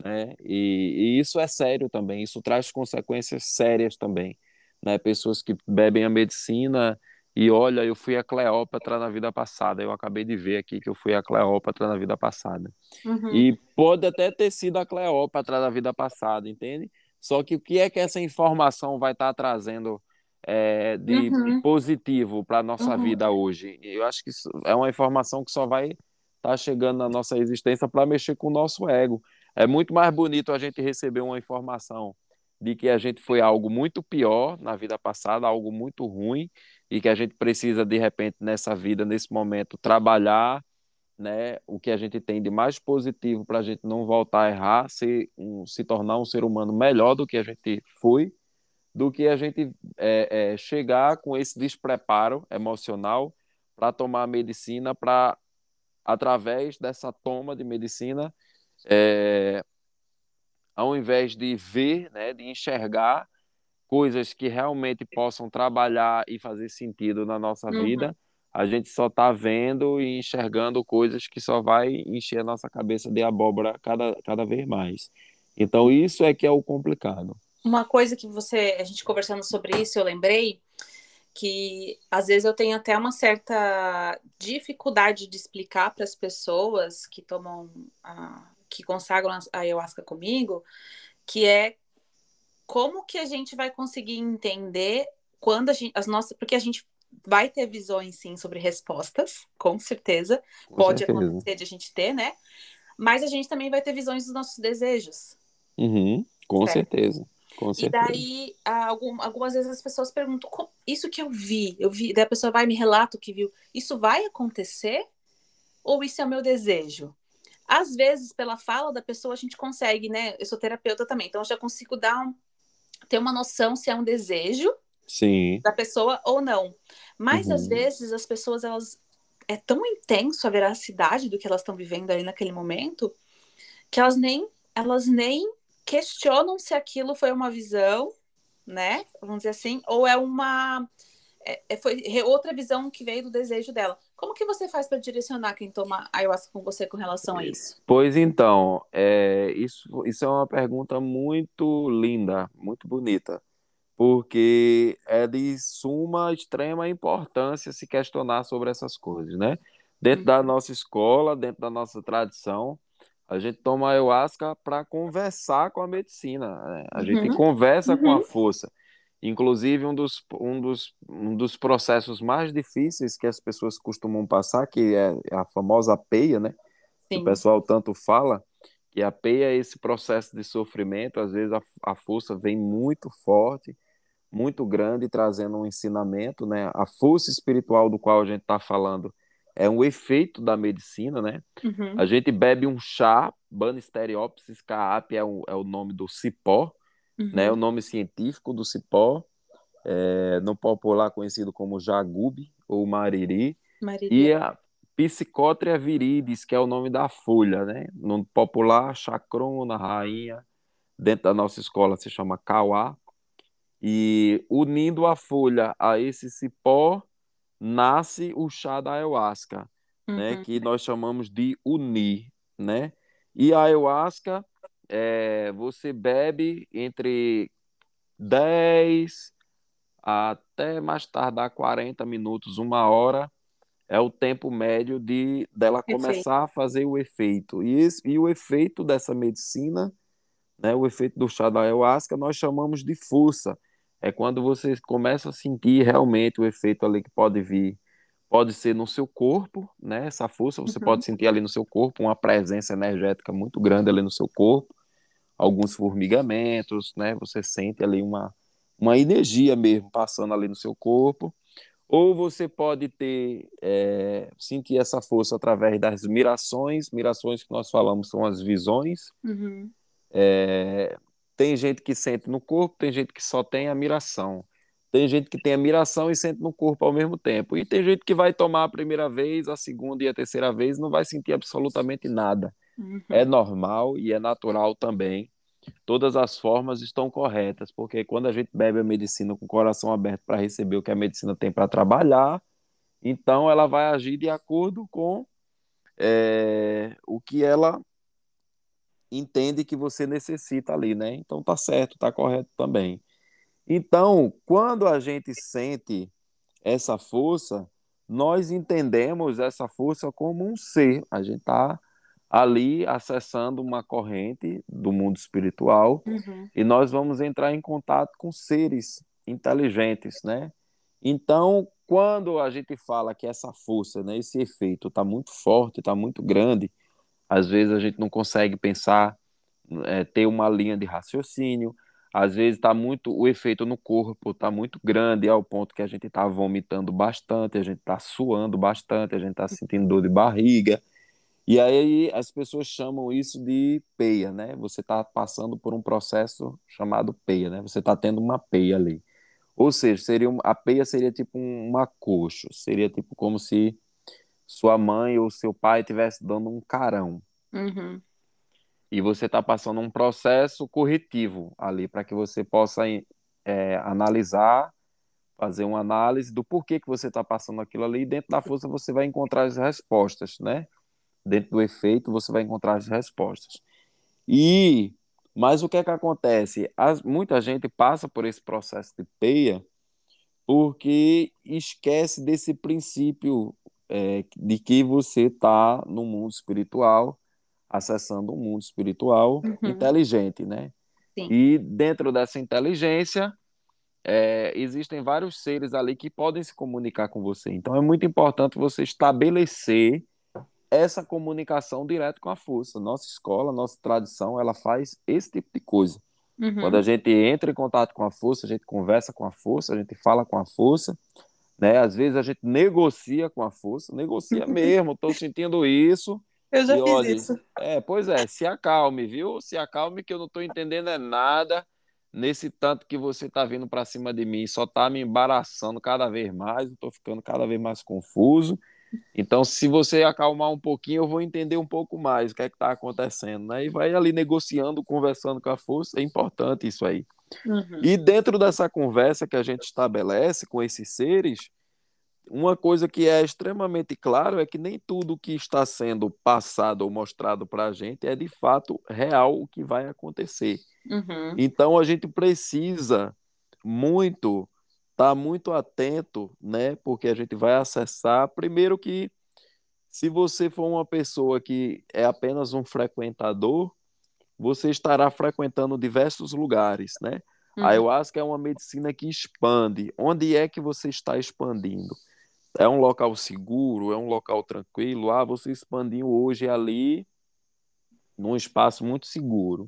né? E, e, isso é sério também, isso traz consequências sérias também, né? Pessoas que bebem a medicina e olha, eu fui a Cleópatra na vida passada. Eu acabei de ver aqui que eu fui a Cleópatra na vida passada. Uhum. E pode até ter sido a Cleópatra na vida passada, entende? Só que o que é que essa informação vai estar tá trazendo é, de uhum. positivo para a nossa uhum. vida hoje? Eu acho que é uma informação que só vai estar tá chegando na nossa existência para mexer com o nosso ego. É muito mais bonito a gente receber uma informação de que a gente foi algo muito pior na vida passada, algo muito ruim, e que a gente precisa, de repente, nessa vida, nesse momento, trabalhar né, o que a gente tem de mais positivo para a gente não voltar a errar, se, um, se tornar um ser humano melhor do que a gente foi, do que a gente é, é, chegar com esse despreparo emocional para tomar medicina, para, através dessa toma de medicina, é, ao invés de ver, né, de enxergar coisas que realmente possam trabalhar e fazer sentido na nossa uhum. vida, a gente só está vendo e enxergando coisas que só vai encher a nossa cabeça de abóbora cada, cada vez mais. Então isso é que é o complicado. Uma coisa que você, a gente conversando sobre isso, eu lembrei que às vezes eu tenho até uma certa dificuldade de explicar para as pessoas que tomam a, que consagram a ayahuasca comigo, que é como que a gente vai conseguir entender quando a gente, as nossas, porque a gente vai ter visões sim sobre respostas, com certeza, com pode certeza. acontecer de a gente ter, né? Mas a gente também vai ter visões dos nossos desejos. Uhum, com certo? certeza. Com certeza. E daí, algum, algumas vezes as pessoas perguntam, isso que eu vi, eu vi, daí a pessoa vai e me relata o que viu, isso vai acontecer? Ou isso é o meu desejo? Às vezes, pela fala da pessoa, a gente consegue, né? Eu sou terapeuta também, então eu já consigo dar um, ter uma noção se é um desejo Sim. da pessoa ou não. Mas uhum. às vezes as pessoas elas é tão intenso a veracidade do que elas estão vivendo ali naquele momento que elas nem elas nem questionam se aquilo foi uma visão, né? Vamos dizer assim, ou é uma é, é foi outra visão que veio do desejo dela. Como que você faz para direcionar quem toma ayahuasca com você com relação a isso? Pois então, é, isso, isso é uma pergunta muito linda, muito bonita, porque é de suma extrema importância se questionar sobre essas coisas, né? Dentro uhum. da nossa escola, dentro da nossa tradição, a gente toma ayahuasca para conversar com a medicina, né? a gente uhum. conversa uhum. com a uhum. força. Inclusive, um dos, um, dos, um dos processos mais difíceis que as pessoas costumam passar, que é a famosa peia, né? Que o pessoal tanto fala, que a peia é esse processo de sofrimento, às vezes a, a força vem muito forte, muito grande, trazendo um ensinamento, né? A força espiritual do qual a gente está falando é um efeito da medicina, né? Uhum. A gente bebe um chá, Banisteriopsis caapi é o, é o nome do cipó, uhum. né? O nome científico do cipó, é, no popular conhecido como jagube ou mariri, mariri. e a Psicotria viridis, que é o nome da folha, né? No popular, chacrona, rainha, dentro da nossa escola se chama cauá, e unindo a folha a esse cipó, nasce o chá da ayahuasca, né? uhum. né? Que nós chamamos de unir, né? E a ayahuasca é, você bebe entre 10 até mais tardar 40 minutos, uma hora, é o tempo médio de dela começar a fazer o efeito. E, esse, e o efeito dessa medicina, né, o efeito do chá da ayahuasca, nós chamamos de força. É quando você começa a sentir realmente o efeito ali que pode vir. Pode ser no seu corpo, né? Essa força você uhum. pode sentir ali no seu corpo, uma presença energética muito grande ali no seu corpo alguns formigamentos, né? Você sente ali uma, uma energia mesmo passando ali no seu corpo. Ou você pode ter, é, sentir essa força através das mirações. Mirações que nós falamos são as visões. Uhum. É, tem gente que sente no corpo, tem gente que só tem a miração. Tem gente que tem a miração e sente no corpo ao mesmo tempo. E tem gente que vai tomar a primeira vez, a segunda e a terceira vez, não vai sentir absolutamente nada. Uhum. É normal e é natural também. todas as formas estão corretas, porque quando a gente bebe a medicina com o coração aberto para receber o que a medicina tem para trabalhar, então ela vai agir de acordo com é, o que ela entende que você necessita ali, né? Então tá certo, tá correto também. Então, quando a gente sente essa força, nós entendemos essa força como um ser. A gente está ali acessando uma corrente do mundo espiritual uhum. e nós vamos entrar em contato com seres inteligentes, né? Então, quando a gente fala que essa força, né, esse efeito está muito forte, está muito grande, às vezes a gente não consegue pensar, é, ter uma linha de raciocínio, às vezes está muito o efeito no corpo está muito grande ao ponto que a gente está vomitando bastante, a gente está suando bastante, a gente está sentindo dor de barriga. E aí as pessoas chamam isso de peia, né? Você está passando por um processo chamado peia, né? Você está tendo uma peia ali. Ou seja, seria a peia seria tipo um macoxo, seria tipo como se sua mãe ou seu pai estivesse dando um carão. Uhum e você está passando um processo corretivo ali para que você possa é, analisar, fazer uma análise do porquê que você está passando aquilo ali. E dentro da força você vai encontrar as respostas, né? Dentro do efeito você vai encontrar as respostas. E mas o que é que acontece? As, muita gente passa por esse processo de peia porque esquece desse princípio é, de que você está no mundo espiritual acessando um mundo espiritual uhum. inteligente, né? Sim. E dentro dessa inteligência, é, existem vários seres ali que podem se comunicar com você. Então é muito importante você estabelecer essa comunicação direto com a força. Nossa escola, nossa tradição, ela faz esse tipo de coisa. Uhum. Quando a gente entra em contato com a força, a gente conversa com a força, a gente fala com a força, né? Às vezes a gente negocia com a força, negocia mesmo, estou sentindo isso, eu já e fiz olha, isso. É, pois é, se acalme, viu? Se acalme que eu não estou entendendo é nada nesse tanto que você está vindo para cima de mim, só está me embaraçando cada vez mais, estou ficando cada vez mais confuso. Então, se você acalmar um pouquinho, eu vou entender um pouco mais o que é que está acontecendo, né? E vai ali negociando, conversando com a força, é importante isso aí. Uhum. E dentro dessa conversa que a gente estabelece com esses seres, uma coisa que é extremamente claro é que nem tudo que está sendo passado ou mostrado para a gente é de fato real o que vai acontecer. Uhum. Então a gente precisa muito estar tá muito atento, né? Porque a gente vai acessar primeiro que se você for uma pessoa que é apenas um frequentador, você estará frequentando diversos lugares, né? Uhum. A ayahuasca é uma medicina que expande. Onde é que você está expandindo? é um local seguro, é um local tranquilo. Ah, você expandiu hoje ali num espaço muito seguro.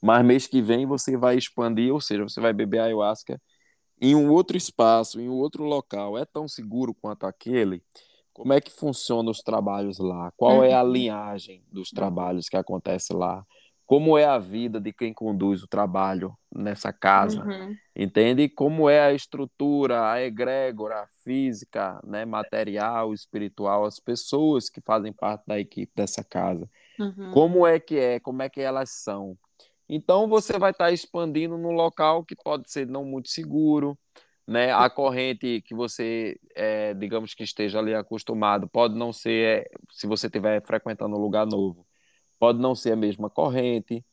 Mas mês que vem você vai expandir, ou seja, você vai beber ayahuasca em um outro espaço, em um outro local. É tão seguro quanto aquele? Como é que funcionam os trabalhos lá? Qual é a uhum. linhagem dos trabalhos que acontece lá? como é a vida de quem conduz o trabalho nessa casa, uhum. entende? Como é a estrutura, a egrégora física, né, material, espiritual, as pessoas que fazem parte da equipe dessa casa. Uhum. Como é que é, como é que elas são. Então você vai estar expandindo num local que pode ser não muito seguro, né? A corrente que você, é, digamos que esteja ali acostumado, pode não ser, é, se você estiver frequentando um lugar novo, pode não ser a mesma corrente.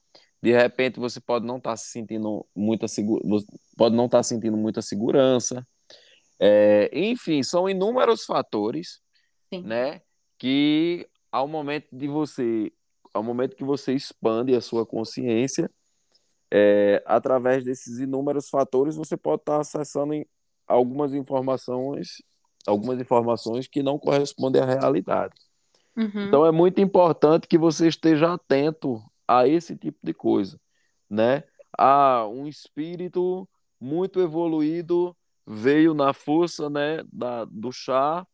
De repente você pode não estar tá se sentindo muita pode não estar tá sentindo muita segurança. É, enfim, são inúmeros fatores, Sim. né, que ao momento de você, ao momento que você expande a sua consciência, é, através desses inúmeros fatores, você pode estar acessando algumas informações, algumas informações que não correspondem à realidade. Uhum. Então é muito importante que você esteja atento a esse tipo de coisa, né? Ah, um espírito muito evoluído veio na força, né, da, do chá,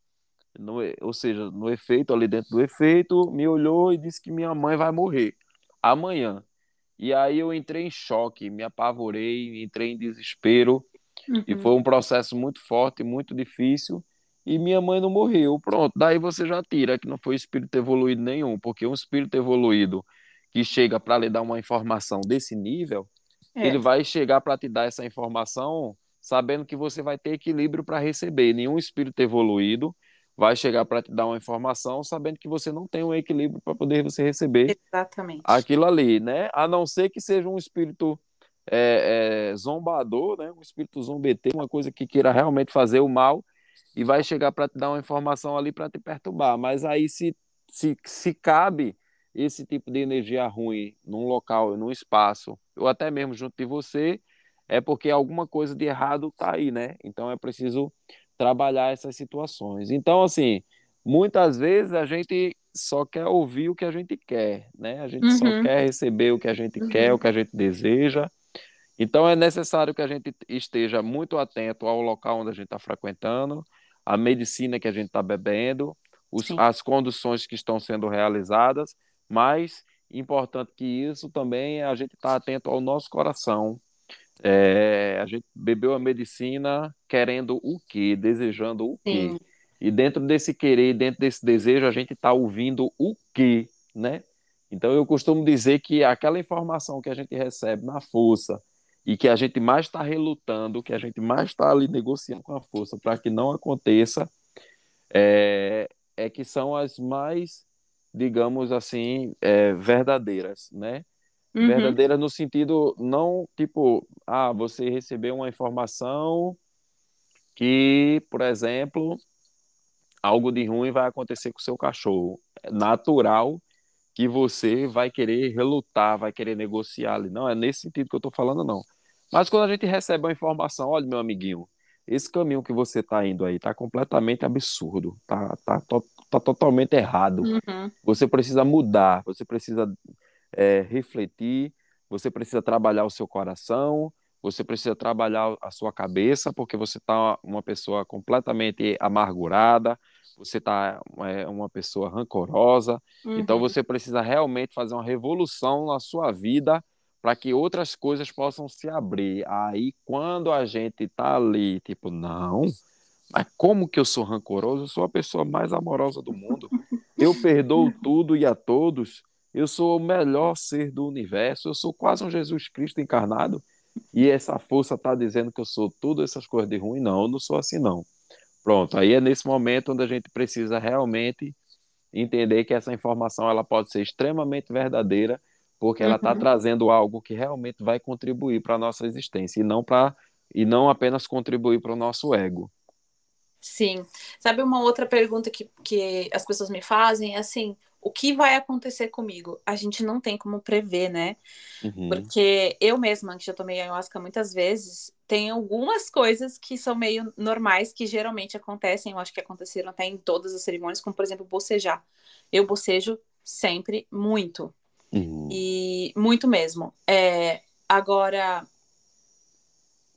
no, ou seja, no efeito ali dentro do efeito, me olhou e disse que minha mãe vai morrer amanhã. E aí eu entrei em choque, me apavorei, entrei em desespero uhum. e foi um processo muito forte, muito difícil e minha mãe não morreu. Pronto, daí você já tira que não foi espírito evoluído nenhum, porque um espírito evoluído que chega para lhe dar uma informação desse nível, é. ele vai chegar para te dar essa informação sabendo que você vai ter equilíbrio para receber. Nenhum espírito evoluído vai chegar para te dar uma informação sabendo que você não tem um equilíbrio para poder você receber Exatamente. aquilo ali, né? A não ser que seja um espírito é, é, zombador, né? Um espírito zombeteiro, uma coisa que queira realmente fazer o mal e vai chegar para te dar uma informação ali para te perturbar. Mas aí se, se, se cabe esse tipo de energia ruim num local, num espaço, ou até mesmo junto de você, é porque alguma coisa de errado está aí, né? Então é preciso trabalhar essas situações. Então, assim, muitas vezes a gente só quer ouvir o que a gente quer, né? A gente uhum. só quer receber o que a gente uhum. quer, o que a gente deseja. Então é necessário que a gente esteja muito atento ao local onde a gente está frequentando, à medicina que a gente está bebendo, os, as conduções que estão sendo realizadas, mas importante que isso também é a gente estar tá atento ao nosso coração, é, a gente bebeu a medicina querendo o quê? Desejando o quê? Sim. E dentro desse querer, dentro desse desejo, a gente está ouvindo o quê, né? Então eu costumo dizer que aquela informação que a gente recebe na força e que a gente mais está relutando, que a gente mais está ali negociando com a força para que não aconteça, é, é, que são as mais, digamos assim, é, verdadeiras, né? Uhum. Verdadeira no sentido não tipo, ah, você recebeu uma informação que, por exemplo, algo de ruim vai acontecer com o seu cachorro. É natural que você vai querer relutar, vai querer negociar ali. Não é nesse sentido que eu estou falando, não. Mas quando a gente recebe uma informação, olha, meu amiguinho, esse caminho que você está indo aí está completamente absurdo, tá, tá, tá, tá totalmente errado. Uhum. Você precisa mudar, você precisa é, refletir, você precisa trabalhar o seu coração, você precisa trabalhar a sua cabeça, porque você está uma pessoa completamente amargurada, você está é, uma pessoa rancorosa, então uhum. então você precisa realmente fazer uma revolução na sua vida para que outras coisas possam se abrir. Aí, quando a gente está ali, tipo, não, mas como que eu sou rancoroso? Eu sou a pessoa mais amorosa do mundo. Eu perdoo tudo e a todos eu sou o melhor ser do universo, eu sou quase um Jesus Cristo encarnado, e essa força está dizendo que eu sou tudo essas coisas de ruim. Não, eu não sou assim, não. Pronto, aí é nesse momento onde a gente precisa realmente entender que essa informação ela pode ser extremamente verdadeira, porque ela está uhum. trazendo algo que realmente vai contribuir para a nossa existência e não para e não apenas contribuir para o nosso ego. Sim. Sabe uma outra pergunta que, que as pessoas me fazem é assim, o que vai acontecer comigo? A gente não tem como prever, né? Uhum. Porque eu mesma, que já tomei ayahuasca muitas vezes, tem algumas coisas que são meio normais, que geralmente acontecem, eu acho que aconteceram até em todas as cerimônias, como por exemplo, bocejar. Eu bocejo sempre muito. Uhum. E muito mesmo. É, agora,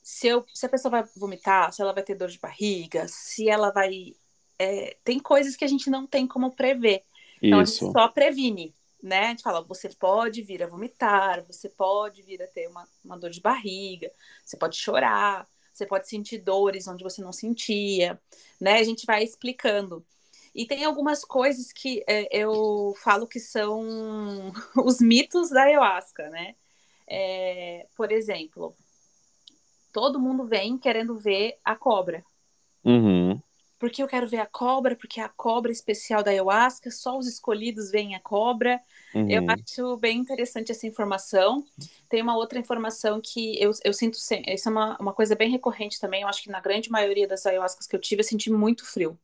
se, eu, se a pessoa vai vomitar, se ela vai ter dor de barriga, se ela vai. É, tem coisas que a gente não tem como prever. Então Isso. a gente só previne, né? A gente fala, você pode vir a vomitar, você pode vir a ter uma, uma dor de barriga, você pode chorar, você pode sentir dores onde você não sentia, né? A gente vai explicando. E tem algumas coisas que é, eu falo que são os mitos da ayahuasca, né? É, por exemplo, todo mundo vem querendo ver a cobra. Uhum porque eu quero ver a cobra, porque a cobra especial da ayahuasca, só os escolhidos veem a cobra. Uhum. Eu acho bem interessante essa informação. Tem uma outra informação que eu, eu sinto, isso é uma, uma coisa bem recorrente também, eu acho que na grande maioria das ayahuascas que eu tive, eu senti muito frio.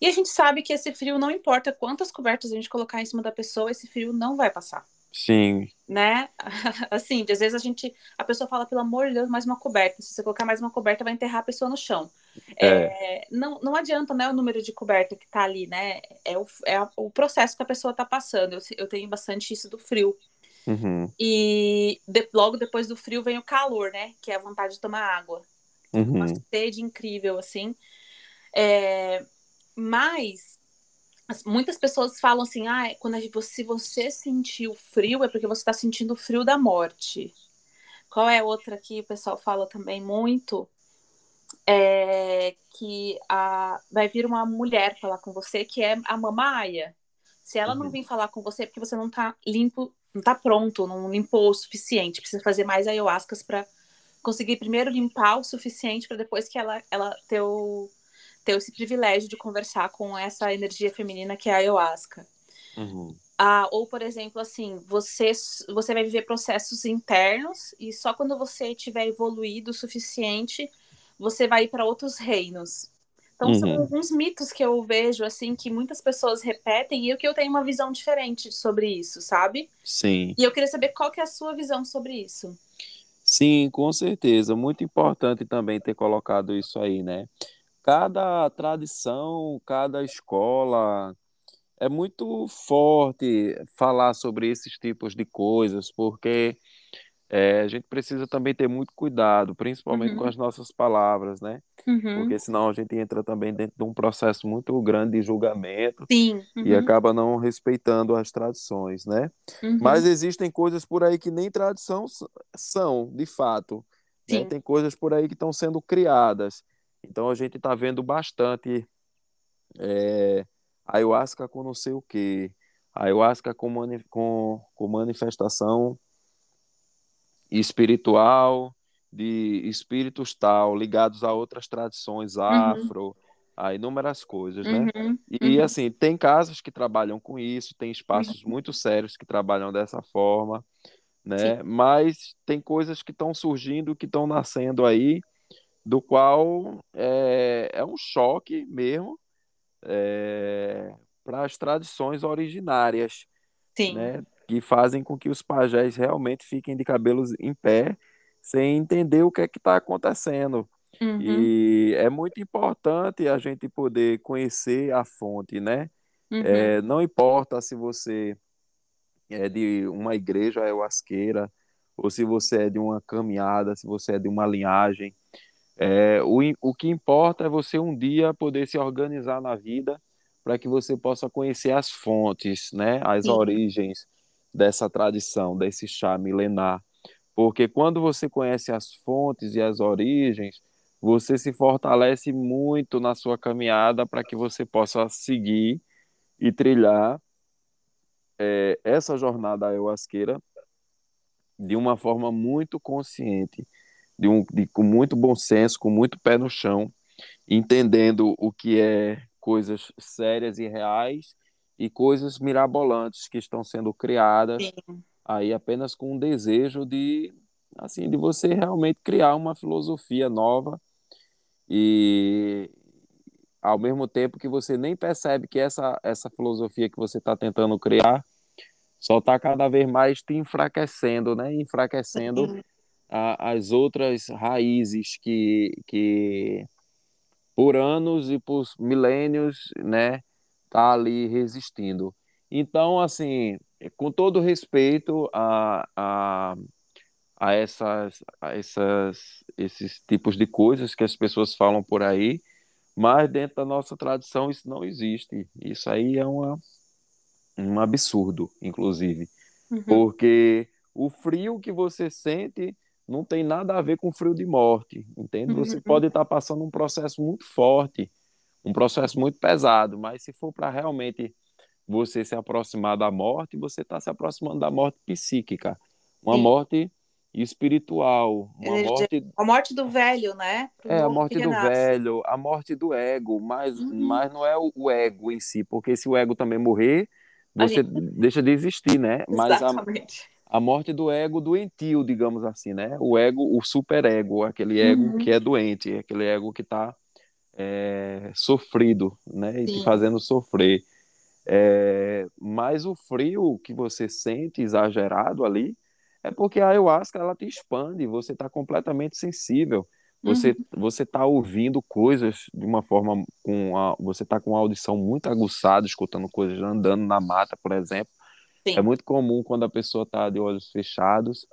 E a gente sabe que esse frio, não importa quantas cobertas a gente colocar em cima da pessoa, esse frio não vai passar. Sim. Né? Assim, às vezes a gente, a pessoa fala, pelo amor de Deus, mais uma coberta. Se você colocar mais uma coberta, vai enterrar a pessoa no chão. É. É, não, não adianta, né, o número de coberta que tá ali, né? É o, é o processo que a pessoa tá passando. Eu, eu tenho bastante isso do frio. Uhum. E de, logo depois do frio vem o calor, né? Que é a vontade de tomar água. Uhum. Uma sede incrível, assim. É, mas muitas pessoas falam assim, ah, quando você, se você sentiu frio, é porque você está sentindo o frio da morte. Qual é outra que o pessoal fala também muito? É que a, vai vir uma mulher falar com você que é a mamaia. Se ela uhum. não vir falar com você, é porque você não está limpo não tá pronto, não limpou o suficiente, precisa fazer mais ayahuascas para conseguir primeiro limpar o suficiente para depois que ela, ela ter, o, ter esse privilégio de conversar com essa energia feminina que é a ayahuasca. Uhum. Ah, ou, por exemplo, assim, você, você vai viver processos internos e só quando você tiver evoluído o suficiente, você vai para outros reinos. Então, uhum. são alguns mitos que eu vejo, assim, que muitas pessoas repetem e que eu tenho uma visão diferente sobre isso, sabe? Sim. E eu queria saber qual que é a sua visão sobre isso. Sim, com certeza. Muito importante também ter colocado isso aí, né? Cada tradição, cada escola, é muito forte falar sobre esses tipos de coisas, porque é, a gente precisa também ter muito cuidado, principalmente uhum. com as nossas palavras, né? Uhum. Porque senão a gente entra também dentro de um processo muito grande de julgamento. Uhum. e acaba não respeitando as tradições, né? Uhum. Mas existem coisas por aí que nem tradição são, de fato. Né? Tem coisas por aí que estão sendo criadas. Então a gente está vendo bastante é, ayahuasca com não sei o quê, ayahuasca com, mani com, com manifestação espiritual de espíritos tal, ligados a outras tradições uhum. afro, uhum. a inúmeras coisas, né? Uhum. E, uhum. assim, tem casas que trabalham com isso, tem espaços uhum. muito sérios que trabalham dessa forma, né? Sim. Mas tem coisas que estão surgindo, que estão nascendo aí, do qual é, é um choque mesmo, é, para as tradições originárias, Sim. né? Que fazem com que os pajés realmente fiquem de cabelos em pé, sem entender o que é que está acontecendo. Uhum. E é muito importante a gente poder conhecer a fonte, né? Uhum. É, não importa se você é de uma igreja ayahuasqueira, ou se você é de uma caminhada, se você é de uma linhagem, é, o, o que importa é você um dia poder se organizar na vida para que você possa conhecer as fontes, né, as Sim. origens dessa tradição, desse chá milenar. Porque quando você conhece as fontes e as origens, você se fortalece muito na sua caminhada para que você possa seguir e trilhar é, essa jornada ayahuasqueira de uma forma muito consciente de um, de, com muito bom senso, com muito pé no chão, entendendo o que é coisas sérias e reais e coisas mirabolantes que estão sendo criadas Sim. aí apenas com um desejo de assim de você realmente criar uma filosofia nova e ao mesmo tempo que você nem percebe que essa essa filosofia que você está tentando criar só está cada vez mais te enfraquecendo, né? Enfraquecendo a, as outras raízes que, que por anos e por milênios, né, tá ali resistindo. Então, assim, com todo respeito a, a, a, essas, a essas, esses tipos de coisas que as pessoas falam por aí, mas dentro da nossa tradição isso não existe. Isso aí é uma, um absurdo, inclusive, uhum. porque o frio que você sente não tem nada a ver com frio de morte, entende? Você uhum. pode estar passando um processo muito forte, um processo muito pesado, mas se for para realmente você se aproximar da morte, você está se aproximando da morte psíquica, uma Sim. morte espiritual, uma morte a morte do velho, né? é a morte do velho, a morte do ego, mas uhum. mas não é o ego em si, porque se o ego também morrer, você gente... deixa de existir, né? Mas Exatamente. A a morte do ego doentio, digamos assim, né? O ego, o superego, aquele ego uhum. que é doente, aquele ego que está é, sofrido, né? E te fazendo sofrer. É, mas o frio que você sente exagerado ali é porque a ayahuasca ela te expande, você está completamente sensível. Você uhum. você está ouvindo coisas de uma forma com a, você está com a audição muito aguçada, escutando coisas andando na mata, por exemplo Sim. É muito comum quando a pessoa está de olhos fechados,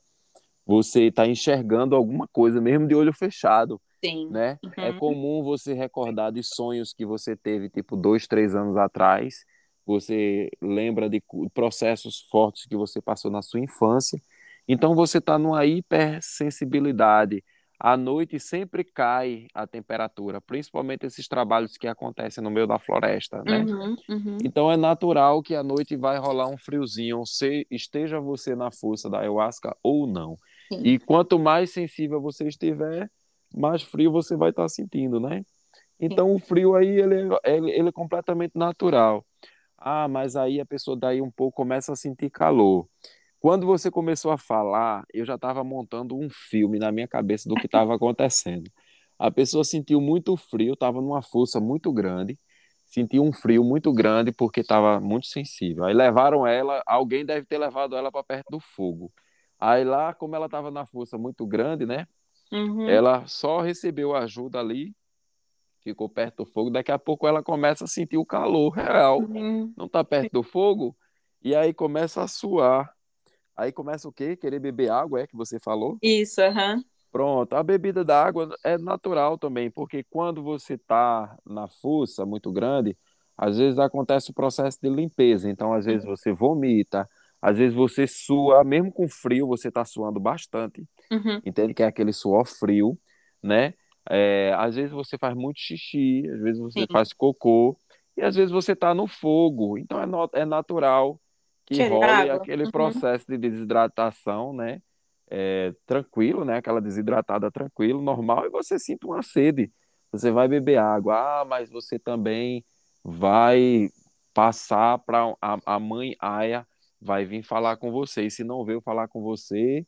você está enxergando alguma coisa, mesmo de olho fechado. Sim. Né? Uhum. É comum você recordar de sonhos que você teve, tipo, dois, três anos atrás. Você lembra de processos fortes que você passou na sua infância. Então, você está numa hipersensibilidade à noite sempre cai a temperatura, principalmente esses trabalhos que acontecem no meio da floresta, né? Uhum, uhum. Então é natural que à noite vai rolar um friozinho, se esteja você na força da ayahuasca ou não. Sim. E quanto mais sensível você estiver, mais frio você vai estar sentindo, né? Então o frio aí ele, é, ele, ele é completamente natural. Ah, mas aí a pessoa daí um pouco começa a sentir calor. Quando você começou a falar, eu já estava montando um filme na minha cabeça do que estava acontecendo. A pessoa sentiu muito frio, estava numa força muito grande, sentiu um frio muito grande porque estava muito sensível. Aí levaram ela, alguém deve ter levado ela para perto do fogo. Aí lá, como ela estava na força muito grande, né? Uhum. Ela só recebeu ajuda ali, ficou perto do fogo. Daqui a pouco ela começa a sentir o calor real. Uhum. Não está perto do fogo e aí começa a suar. Aí começa o quê? Querer beber água, é que você falou? Isso, aham. Pronto, a bebida da água é natural também, porque quando você está na força muito grande, às vezes acontece o processo de limpeza. Então, às vezes você vomita, às vezes você sua, mesmo com frio, você está suando bastante. Uhum. Entende que é aquele suor frio, né? É, às vezes você faz muito xixi, às vezes você Sim. faz cocô, e às vezes você está no fogo. Então é, no- é natural que Querer role aquele Uhum. processo de desidratação, né? É, tranquilo, né? Aquela desidratada tranquilo, normal, e você sinta uma sede. Você vai beber água. Ah, mas você também vai passar para a, a mãe Aya vai vir falar com você. E se não veio falar com você,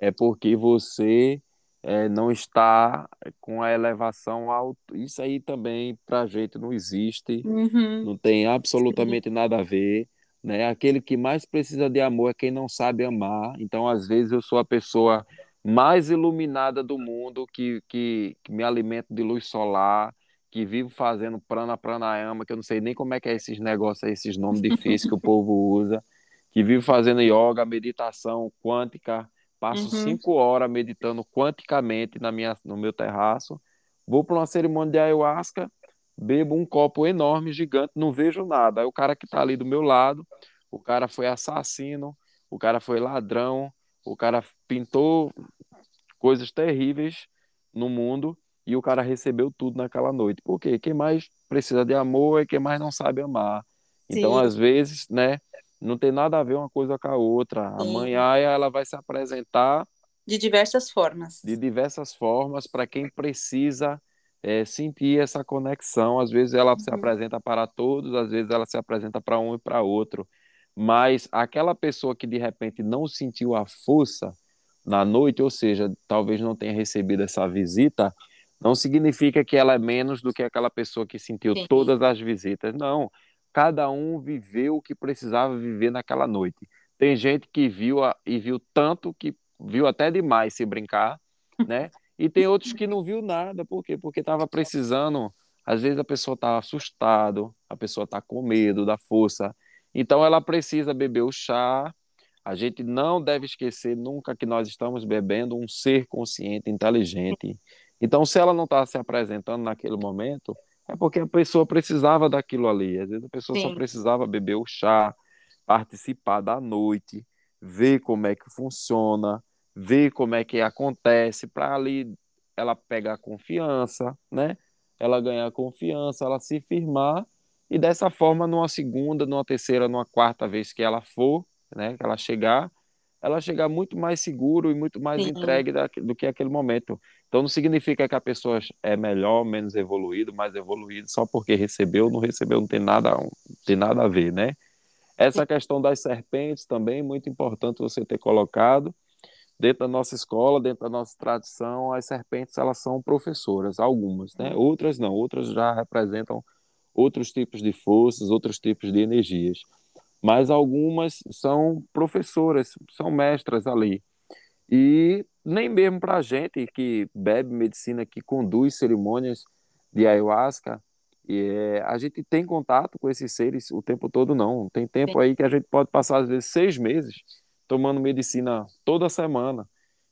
é porque você é, não está com a elevação alta. Isso aí também para a gente não existe, Uhum. não tem absolutamente nada a ver. Né? Aquele que mais precisa de amor é quem não sabe amar. Então, às vezes, eu sou a pessoa mais iluminada do mundo, que, que, que me alimento de luz solar, que vivo fazendo prana pranayama, que eu não sei nem como é que é esses negócios, esses nomes difíceis que o povo usa, que vivo fazendo yoga, meditação quântica, passo Uhum. cinco horas meditando quanticamente na minha, no meu terraço, vou para uma cerimônia de ayahuasca, bebo um copo enorme, gigante, não vejo nada. Aí o cara que está ali do meu lado, o cara foi assassino, o cara foi ladrão, o cara pintou coisas terríveis no mundo e o cara recebeu tudo naquela noite. Por quê? Quem mais precisa de amor é quem mais não sabe amar. Então, Sim. às vezes, né, não tem nada a ver uma coisa com a outra. A Sim. mãe Aya, ela vai se apresentar De diversas formas. de diversas formas para quem precisa é, sentir essa conexão. Às vezes ela se Uhum. apresenta para todos, às vezes ela se apresenta para um e para outro. Mas aquela pessoa que de repente não sentiu a força na noite, ou seja, talvez não tenha recebido essa visita, não significa que ela é menos do que aquela pessoa que sentiu Sim. todas as visitas. Não. Cada um viveu o que precisava viver naquela noite. Tem gente que viu a, e viu tanto que viu até demais se brincar, né? E tem outros que não viu nada, por quê? Porque estava precisando. Às vezes a pessoa está assustado, a pessoa está com medo da força. Então ela precisa beber o chá. A gente não deve esquecer nunca que nós estamos bebendo um ser consciente, inteligente. Então, se ela não está se apresentando naquele momento, é porque a pessoa precisava daquilo ali. Às vezes a pessoa só Sim. precisava beber o chá, participar da noite, ver como é que funciona, ver como é que acontece, para ali ela pegar confiança, né? Ela ganhar confiança, ela se firmar e dessa forma, numa segunda, numa terceira, numa quarta vez que ela for, né? Que ela chegar, ela chegar muito mais seguro e muito mais Sim. entregue da- do que aquele momento. Então não significa que a pessoa é melhor, menos evoluído, mais evoluído, só porque recebeu ou não recebeu, não tem nada, não tem nada a ver, né? Essa questão das serpentes também, muito importante você ter colocado. Dentro da nossa escola, dentro da nossa tradição, as serpentes elas são professoras, algumas, né? Outras não, outras já representam outros tipos de forças, outros tipos de energias. Mas algumas são professoras, são mestras ali. E nem mesmo para a gente que bebe medicina, que conduz cerimônias de ayahuasca, e é, a gente tem contato com esses seres o tempo todo, não. Tem tempo Sim. aí que a gente pode passar, às vezes, seis meses tomando medicina toda semana.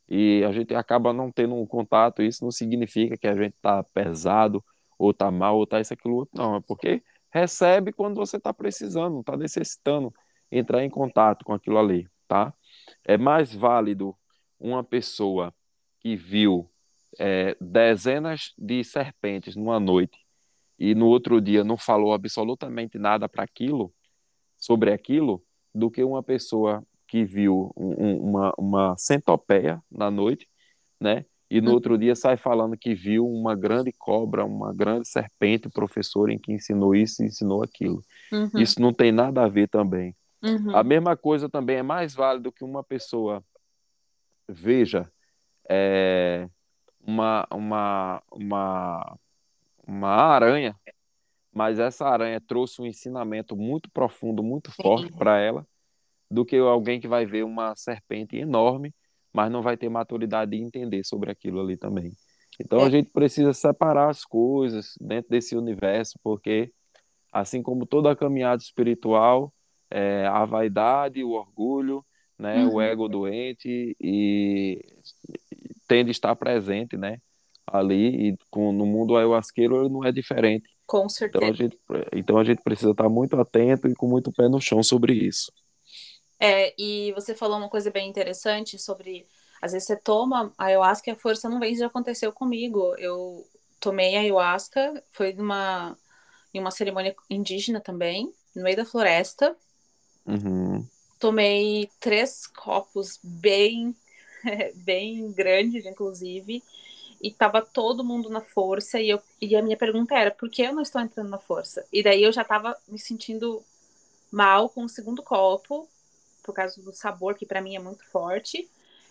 E a gente acaba não tendo um contato. Isso não significa que a gente está pesado, ou está mal, ou está isso, aquilo, outro. Não, é porque recebe quando você está precisando, não está necessitando entrar em contato com aquilo ali, tá? É mais válido uma pessoa que viu é, dezenas de serpentes numa noite e no outro dia não falou absolutamente nada para aquilo, sobre aquilo, do que uma pessoa que viu um, uma, uma centopeia na noite, né? E no uhum. outro dia sai falando que viu uma grande cobra, uma grande serpente, o professor em que ensinou isso e ensinou aquilo. Uhum. Isso não tem nada a ver também. Uhum. A mesma coisa também é mais válido que uma pessoa veja é, uma, uma, uma, uma aranha, mas essa aranha trouxe um ensinamento muito profundo, muito forte para ela, do que alguém que vai ver uma serpente enorme, mas não vai ter maturidade de entender sobre aquilo ali também. Então é. a gente precisa separar as coisas dentro desse universo, porque assim como toda a caminhada espiritual, é, a vaidade, o orgulho, né, uhum. o ego doente e tende a estar presente, né, ali e com, no mundo ayahuasqueiro não é diferente. Com certeza. Então a, gente, então a gente precisa estar muito atento e com muito pé no chão sobre isso. É, e você falou uma coisa bem interessante sobre às vezes você toma ayahuasca e a força não vem, isso já aconteceu comigo. Eu tomei ayahuasca, foi numa, em uma cerimônia indígena também, no meio da floresta. Uhum. Tomei três copos bem, bem grandes, inclusive, e tava todo mundo na força. E, eu, e a minha pergunta era: por que eu não estou entrando na força? E daí eu já tava me sentindo mal com o segundo copo, por causa do sabor, que para mim é muito forte.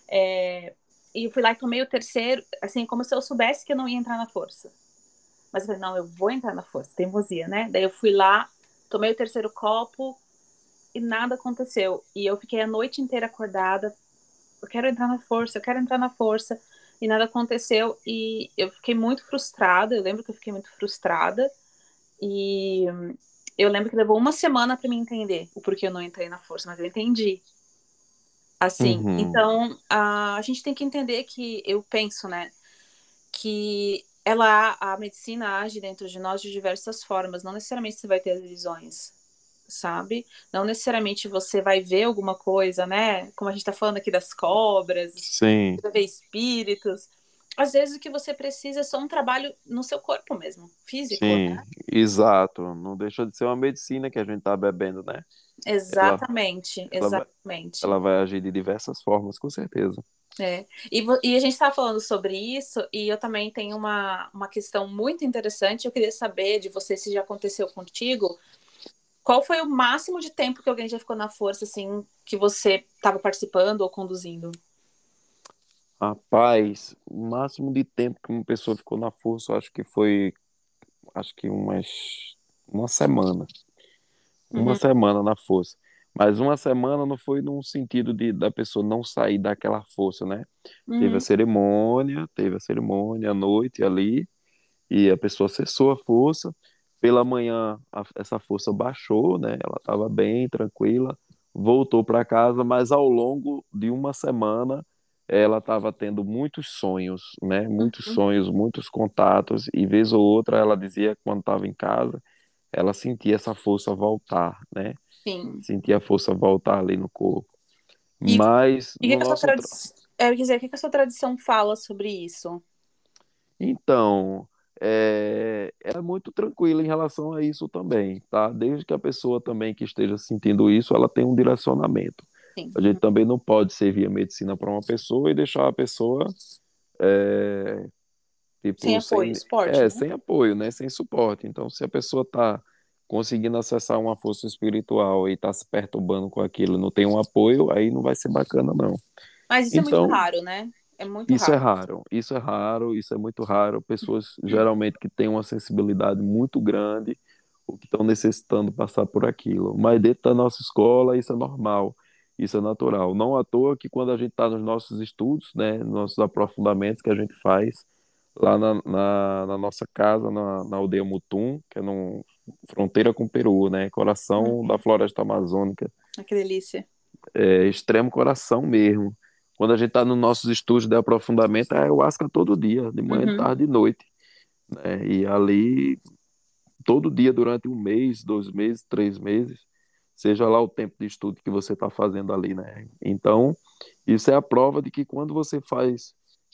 É, e eu fui lá e tomei o terceiro, assim, como se eu soubesse que eu não ia entrar na força. Mas eu falei, não, eu vou entrar na força, teimosia, né? Daí eu fui lá, tomei o terceiro copo, e nada aconteceu. E eu fiquei a noite inteira acordada. Eu quero entrar na força, eu quero entrar na força. E nada aconteceu. E eu fiquei muito frustrada. Eu lembro que eu fiquei muito frustrada. E eu lembro que levou uma semana para me entender o porquê eu não entrei na força, mas eu entendi. Assim, uhum. então a, a gente tem que entender que eu penso, né, que ela a medicina age dentro de nós de diversas formas, não necessariamente você vai ter as visões, sabe? Não necessariamente você vai ver alguma coisa, né? Como a gente tá falando aqui das cobras, Sim. Ver espíritos. Às vezes o que você precisa é só um trabalho no seu corpo mesmo, físico, Sim, né? exato. Não deixa de ser uma medicina que a gente tá bebendo, né? Exatamente, ela, exatamente. Ela vai, ela vai agir de diversas formas, com certeza. É. E, e a gente está falando sobre isso, e eu também tenho uma, uma questão muito interessante. Eu queria saber de você se já aconteceu contigo, qual foi o máximo de tempo que alguém já ficou na força, assim, que você estava participando ou conduzindo? Rapaz, o máximo de tempo que uma pessoa ficou na força, acho que foi, acho que umas, uma semana. Uma uhum. semana na força. Mas uma semana não foi num sentido de da pessoa não sair daquela força, né? Uhum. Teve a uhum. cerimônia, teve a cerimônia à noite ali, e a pessoa cessou a força, pela manhã, a, essa força baixou, né? Ela estava bem, tranquila, voltou para casa, mas ao longo de uma semana ela estava tendo muitos sonhos, né? Muitos uhum. sonhos, muitos contatos, e vez ou outra ela dizia que quando estava em casa, ela sentia essa força voltar, né? Sim. Sentia a força voltar ali no corpo. E, mas e que que nosso... tradi... é, dizer, o que, que a sua tradição fala sobre isso? Então, é, é muito tranquila em relação a isso também, tá? Desde que a pessoa também que esteja sentindo isso, ela tem um direcionamento. Sim. A gente também não pode servir a medicina para uma pessoa e deixar a pessoa é, tipo, sem apoio, sem, suporte. É, né? sem apoio, né? Sem suporte. Então, se a pessoa está conseguindo acessar uma força espiritual e está se perturbando com aquilo, não tem um apoio, aí não vai ser bacana, não. Mas isso então, é muito então, raro, né? É muito isso raro. é raro, isso é raro, isso é muito raro. Pessoas geralmente que têm uma sensibilidade muito grande ou que estão necessitando passar por aquilo. Mas dentro da nossa escola isso é normal, isso é natural. Não à toa que quando a gente está nos nossos estudos, né, nossos aprofundamentos que a gente faz lá na, na, na nossa casa, na, na, aldeia Mutum, que é no fronteira com o Peru, né, coração uhum. da floresta amazônica. Ah, que delícia. É, extremo coração mesmo. Quando a gente está nos nossos estudos de aprofundamento, é ayahuasca todo dia, de manhã, uhum. tarde e noite. Né? E ali, todo dia, durante um mês, dois meses, três meses, seja lá o tempo de estudo que você está fazendo ali, né? Então, isso é a prova de que quando você faz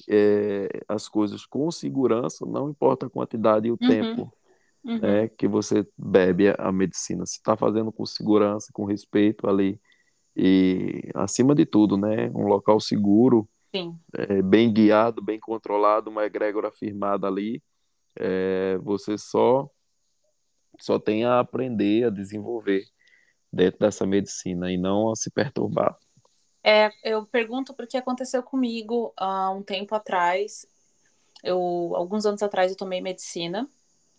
é, as coisas com segurança, não importa a quantidade e o Uhum, tempo uhum. né, que você bebe a, medicina. Se está fazendo com segurança, com respeito ali, e acima de tudo, né, um local seguro, é, bem guiado, bem controlado, uma egrégora firmada ali, é, você só, só tem a aprender, a desenvolver dentro dessa medicina e não a se perturbar. É, eu pergunto porque aconteceu comigo há um tempo atrás. Eu, alguns anos atrás, eu tomei medicina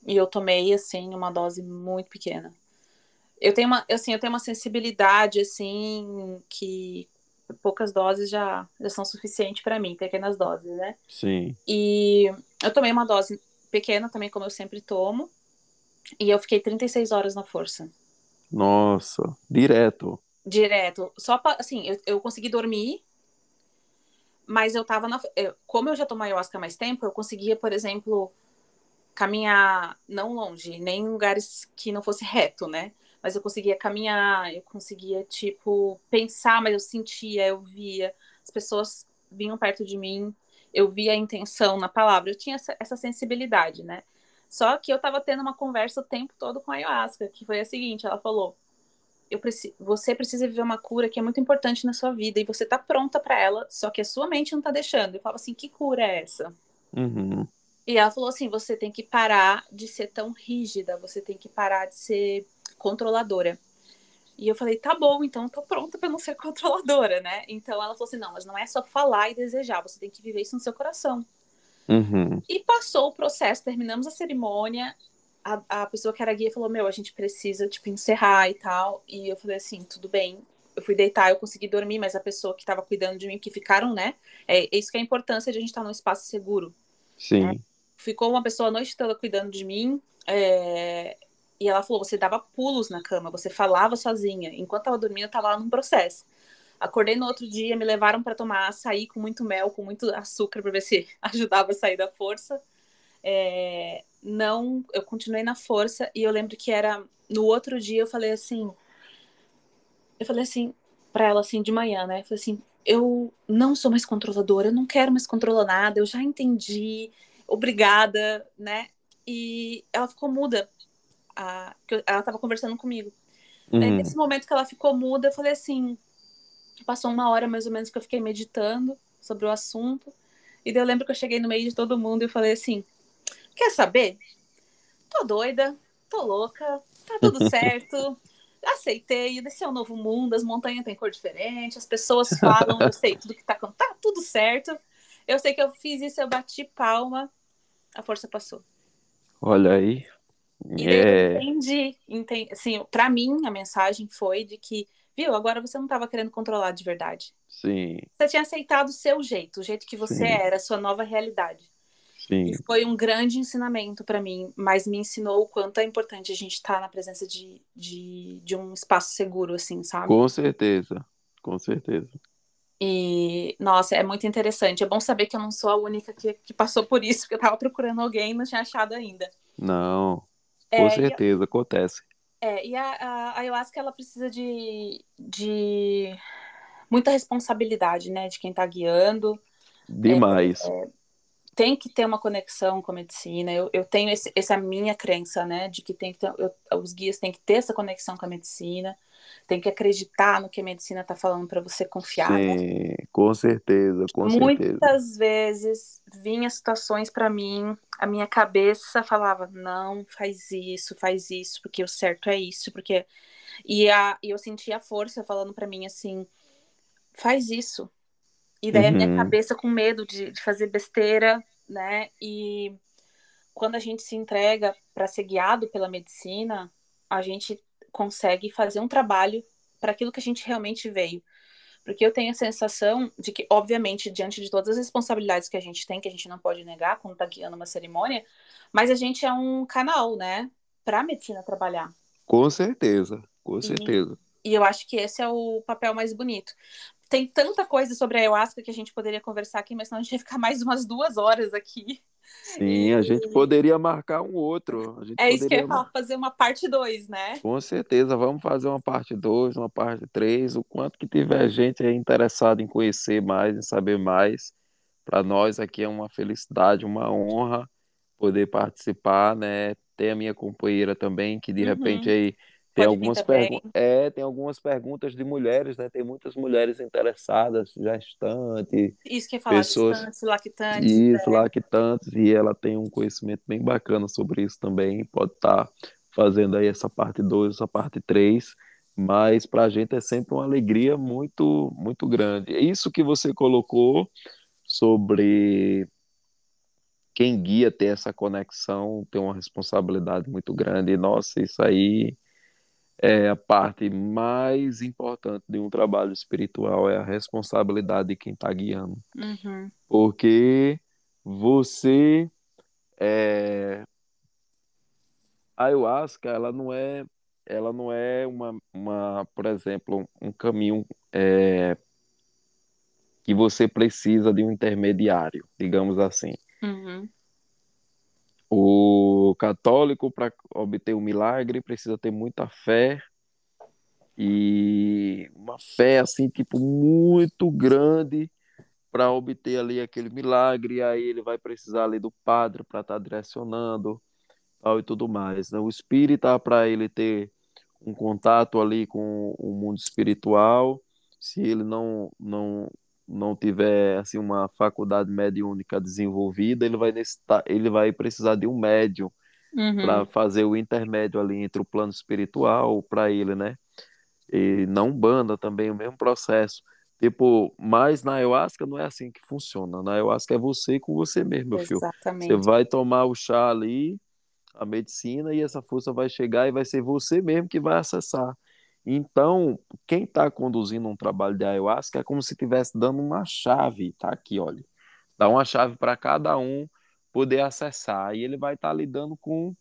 e eu tomei assim uma dose muito pequena. Eu tenho uma, assim, eu tenho uma sensibilidade assim que poucas doses já, já são suficientes para mim, pequenas doses, né? Sim. E eu tomei uma dose pequena também, como eu sempre tomo, e eu fiquei 36 horas na força. Nossa, direto. Direto. Só pra, assim, eu, eu consegui dormir, mas eu tava na. Eu, como eu já tomo ayahuasca há mais tempo, eu conseguia, por exemplo, caminhar não longe, nem em lugares que não fosse reto, né? Mas eu conseguia caminhar, eu conseguia, tipo, pensar, mas eu sentia, eu via. As pessoas vinham perto de mim, eu via a intenção na palavra, eu tinha essa, essa sensibilidade, né? Só que eu tava tendo uma conversa o tempo todo com a ayahuasca, que foi a seguinte: ela falou eu preciso, você precisa viver uma cura que é muito importante na sua vida e você tá pronta para ela, só que a sua mente não tá deixando. Eu falava assim, que cura é essa? Uhum. E ela falou assim, você tem que parar de ser tão rígida, você tem que parar de ser controladora. E eu falei, tá bom, então tô pronta para não ser controladora, né? Então ela falou assim, não, mas não é só falar e desejar, você tem que viver isso no seu coração. Uhum. E passou o processo, terminamos a cerimônia, a, a pessoa que era guia falou, meu, a gente precisa, tipo, encerrar e tal. E eu falei assim, tudo bem. Eu fui deitar, eu consegui dormir, mas a pessoa que estava cuidando de mim, que ficaram, né? É, é isso que é a importância de a gente estar num espaço seguro. Sim. Né? Ficou uma pessoa a noite toda cuidando de mim, é, e ela falou, você dava pulos na cama, você falava sozinha. Enquanto tava dormindo, eu tava lá num processo. Acordei no outro dia, me levaram para tomar açaí com muito mel, com muito açúcar, para ver se ajudava a sair da força. É, não, eu continuei na força e eu lembro que era no outro dia eu falei assim, eu falei assim para ela assim de manhã, né? Eu falei assim, eu não sou mais controladora, eu não quero mais controlar nada, eu já entendi, obrigada, né? E ela ficou muda. A, ela estava conversando comigo. Uhum. Aí, nesse momento que ela ficou muda, eu falei assim, passou uma hora mais ou menos que eu fiquei meditando sobre o assunto. E daí eu lembro que eu cheguei no meio de todo mundo e falei assim: Quer saber? Tô doida, tô louca, tá tudo certo. Aceitei, esse é um novo mundo, as montanhas têm cor diferente, as pessoas falam, eu sei tudo que tá acontecendo, tá tudo certo. Eu sei que eu fiz isso, eu bati palma, a força passou. Olha aí. E é... eu entendi, entendi, assim, pra mim a mensagem foi de que, viu, agora você não tava querendo controlar de verdade. Sim. Você tinha aceitado o seu jeito, o jeito que você Sim. era, a sua nova realidade. Sim. E foi um grande ensinamento para mim, mas me ensinou o quanto é importante a gente estar tá na presença de, de, de um espaço seguro, assim, sabe? Com certeza, com certeza. E, nossa, é muito interessante. É bom saber que eu não sou a única que, que passou por isso, porque eu tava procurando alguém e não tinha achado ainda. Não, com É, certeza, e, acontece. é, e a, a ayahuasca, ela precisa de, de muita responsabilidade, né, de quem tá guiando. Demais. É, tem que ter uma conexão com a medicina. Eu, eu tenho esse, essa minha crença, né, de que tem que ter, eu, os guias têm que ter essa conexão com a medicina, tem que acreditar no que a medicina está falando para você confiar. Sim, né? com certeza, com Muitas certeza. vezes vinha situações para mim, a minha cabeça falava não, faz isso, faz isso, porque o certo é isso, porque e, a, e eu sentia a força falando para mim assim, faz isso, e daí uhum. a minha cabeça com medo de, de, fazer besteira, né? E quando a gente se entrega para ser guiado pela medicina, a gente consegue fazer um trabalho para aquilo que a gente realmente veio. Porque eu tenho a sensação de que, obviamente, diante de todas as responsabilidades que a gente tem, que a gente não pode negar quando está guiando uma cerimônia, mas a gente é um canal, né, para a medicina trabalhar. Com certeza, com certeza. E, e eu acho que esse é o papel mais bonito tem tanta coisa sobre a ayahuasca que a gente poderia conversar aqui, mas senão a gente ia ficar mais umas duas horas aqui. Sim, e... a gente poderia marcar um outro. é isso que eu ia falar, fazer uma parte 2, né? Com certeza, vamos fazer uma parte 2, uma parte 3, o quanto que tiver gente aí interessada em conhecer mais, em saber mais, para nós aqui é uma felicidade, uma honra poder participar, né? Ter a minha companheira também, que de uhum. repente aí tem algumas perguntas. É, tem algumas perguntas de mulheres, né? Tem muitas mulheres interessadas, gestantes. Isso que falar, pessoas... gestantes, lactantes. Isso, né? lactantes, e ela tem um conhecimento bem bacana sobre isso também. Pode estar tá fazendo aí essa parte 2, essa parte 3. Mas para a gente é sempre uma alegria muito, muito grande. Isso que você colocou sobre quem guia ter essa conexão tem uma responsabilidade muito grande. E, nossa, isso aí é a parte mais importante de um trabalho espiritual, é a responsabilidade de quem está guiando. Uhum. Porque você. É... A ayahuasca, ela não é. Ela não é uma, uma por exemplo, um caminho é, que você precisa de um intermediário, digamos assim. Uhum. O católico, para obter o milagre, precisa ter muita fé e uma fé assim, tipo, muito grande para obter ali aquele milagre. Aí ele vai precisar ali do padre para estar tá direcionando tal, e tudo mais. Né? O espírita, para ele ter um contato ali com o mundo espiritual, se ele não, não não tiver assim uma faculdade mediúnica desenvolvida, ele vai necessitar, ele vai precisar de um médium uhum. para fazer o intermédio ali entre o plano espiritual para ele, né? E não banda também o mesmo processo. Tipo, mas na ayahuasca não é assim que funciona. Na ayahuasca é você com você mesmo, meu Exatamente. filho. Você vai tomar o chá ali, a medicina, e essa força vai chegar e vai ser você mesmo que vai acessar. Então, quem está conduzindo um trabalho de ayahuasca é como se estivesse dando uma chave, tá aqui, olha. Dá uma chave para cada um poder acessar. E ele vai estar tá lidando com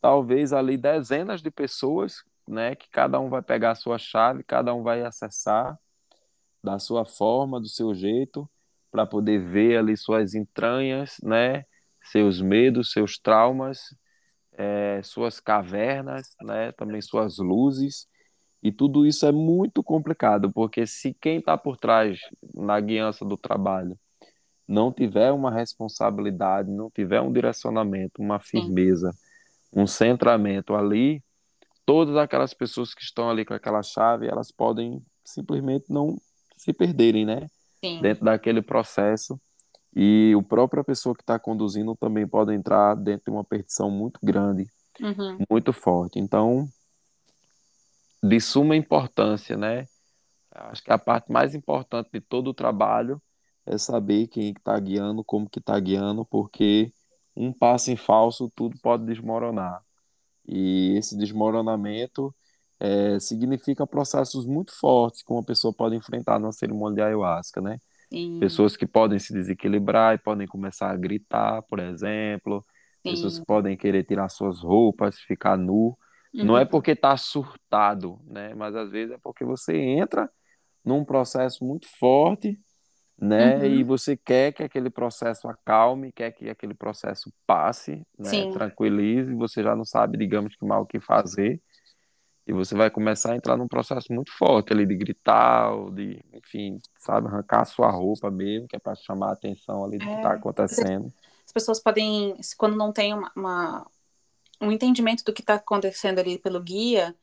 talvez ali dezenas de pessoas, né? Que cada um vai pegar a sua chave, cada um vai acessar da sua forma, do seu jeito, para poder ver ali suas entranhas, né? Seus medos, seus traumas, é, suas cavernas, né? Também suas luzes e tudo isso é muito complicado, porque se quem está por trás na guiança do trabalho não tiver uma responsabilidade, não tiver um direcionamento, uma firmeza, um centramento ali, todas aquelas pessoas que estão ali com aquela chave, elas podem simplesmente não se perderem, né? Sim. Dentro daquele processo. E o própria pessoa que está conduzindo também pode entrar dentro de uma perdição muito grande, uhum. muito forte. Então, de suma importância, né? Acho que a parte mais importante de todo o trabalho é saber quem está guiando, como que está guiando, porque um passo em falso tudo pode desmoronar. E esse desmoronamento é, significa processos muito fortes que uma pessoa pode enfrentar numa cerimônia de ayahuasca, né? Sim. Pessoas que podem se desequilibrar e podem começar a gritar, por exemplo. Sim. Pessoas que podem querer tirar suas roupas, ficar nu. Uhum. Não é uhum. porque está surtado, né? Mas às vezes é porque você entra num processo muito forte, né? Uhum. E você quer que aquele processo acalme, quer que aquele processo passe, né? Tranquilize, você já não sabe, digamos que mal o que fazer. E você vai começar a entrar num processo muito forte ali de gritar, ou de, enfim, sabe, arrancar a sua roupa mesmo, que é para chamar a atenção ali do tá é. que está acontecendo. As pessoas podem, quando não tem uma, uma um entendimento do que está acontecendo ali pelo guia,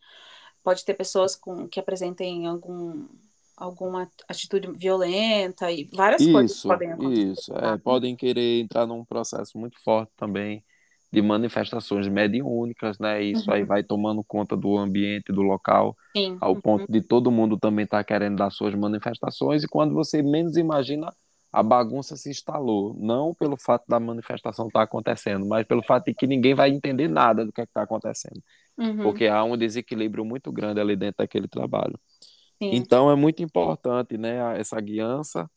pode ter pessoas com, que apresentem algum, alguma atitude violenta e várias isso, coisas podem acontecer. Isso, é, podem querer entrar num processo muito forte também de manifestações mediúnicas, né? Isso uhum. aí vai tomando conta do ambiente, do local, Sim. ao uhum. ponto de todo mundo também estar tá querendo dar suas manifestações e quando você menos imagina, a bagunça se instalou, não pelo fato da manifestação estar tá acontecendo, mas pelo fato de que ninguém vai entender nada do que é está acontecendo, uhum. porque há um desequilíbrio muito grande ali dentro daquele trabalho. Sim. Então é muito importante, né, essa guiança,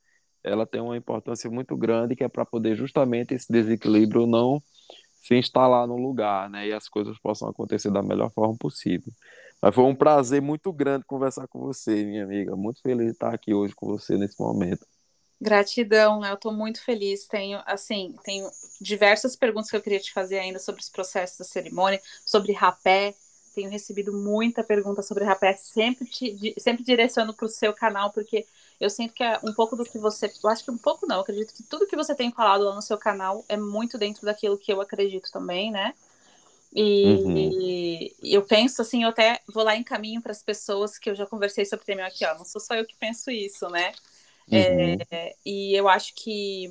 ela tem uma importância muito grande que é para poder justamente esse desequilíbrio não se instalar no lugar, né, e as coisas possam acontecer da melhor forma possível. Mas foi um prazer muito grande conversar com você, minha amiga. Muito feliz de estar aqui hoje com você nesse momento. Gratidão, eu estou muito feliz. Tenho, assim, tenho diversas perguntas que eu queria te fazer ainda sobre os processos da cerimônia, sobre rapé. Tenho recebido muita pergunta sobre rapé. Sempre, te, sempre direciono para o seu canal, porque Eu sinto que é um pouco do que você. Eu acho que um pouco não, eu acredito que tudo que você tem falado lá no seu canal é muito dentro daquilo que eu acredito também, né? E, uhum. e, eu penso assim, eu até vou lá em caminho para as pessoas que eu já conversei sobre o tema aqui, ó. Não sou só eu que penso isso, né? Uhum. É, e eu acho que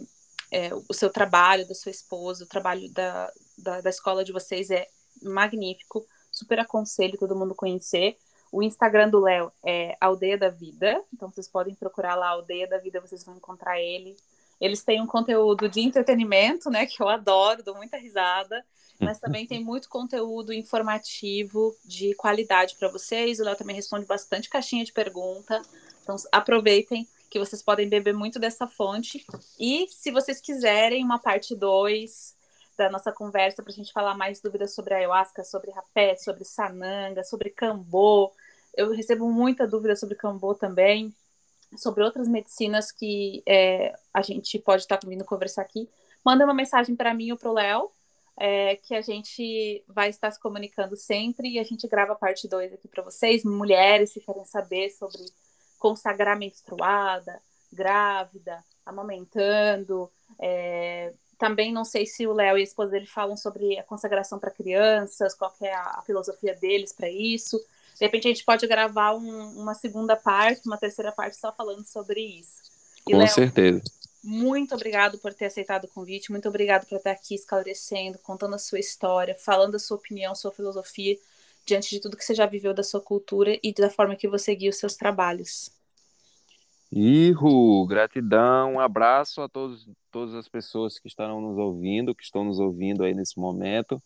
é, o seu trabalho, da sua esposa, o trabalho da, da, da escola de vocês é magnífico. Super aconselho todo mundo conhecer. O Instagram do Léo é Aldeia da Vida, então vocês podem procurar lá Aldeia da Vida, vocês vão encontrar ele. Eles têm um conteúdo de entretenimento, né, que eu adoro, dou muita risada mas também tem muito conteúdo informativo de qualidade para vocês. O Léo também responde bastante caixinha de pergunta. Então aproveitem que vocês podem beber muito dessa fonte. E se vocês quiserem uma parte 2 da nossa conversa para a gente falar mais dúvidas sobre ayahuasca, sobre rapé, sobre sananga, sobre cambô. Eu recebo muita dúvida sobre cambô também, sobre outras medicinas que é, a gente pode estar tá vindo conversar aqui. Manda uma mensagem para mim ou para o Léo é, que a gente vai estar se comunicando sempre e a gente grava a parte 2 aqui para vocês, mulheres que querem saber sobre consagrar menstruada, grávida, amamentando. É, também não sei se o Léo e a esposa dele falam sobre a consagração para crianças, qual é a, a filosofia deles para isso. De repente a gente pode gravar um, uma segunda parte, uma terceira parte só falando sobre isso. E, Com Léo, certeza muito obrigado por ter aceitado o convite, muito obrigado por estar aqui esclarecendo, contando a sua história, falando a sua opinião, sua filosofia, diante de tudo que você já viveu da sua cultura e da forma que você guia os seus trabalhos. Ihu, gratidão, um abraço a todos, todas as pessoas que estarão nos ouvindo, que estão nos ouvindo aí nesse momento.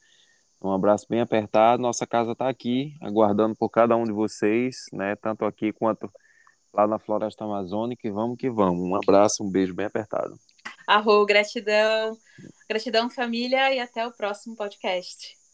Um abraço bem apertado. Nossa casa está aqui, aguardando por cada um de vocês, né? Tanto aqui quanto lá na Floresta Amazônica e vamos que vamos. Um abraço, um beijo bem apertado. Arro, gratidão. Gratidão, família, e até o próximo podcast.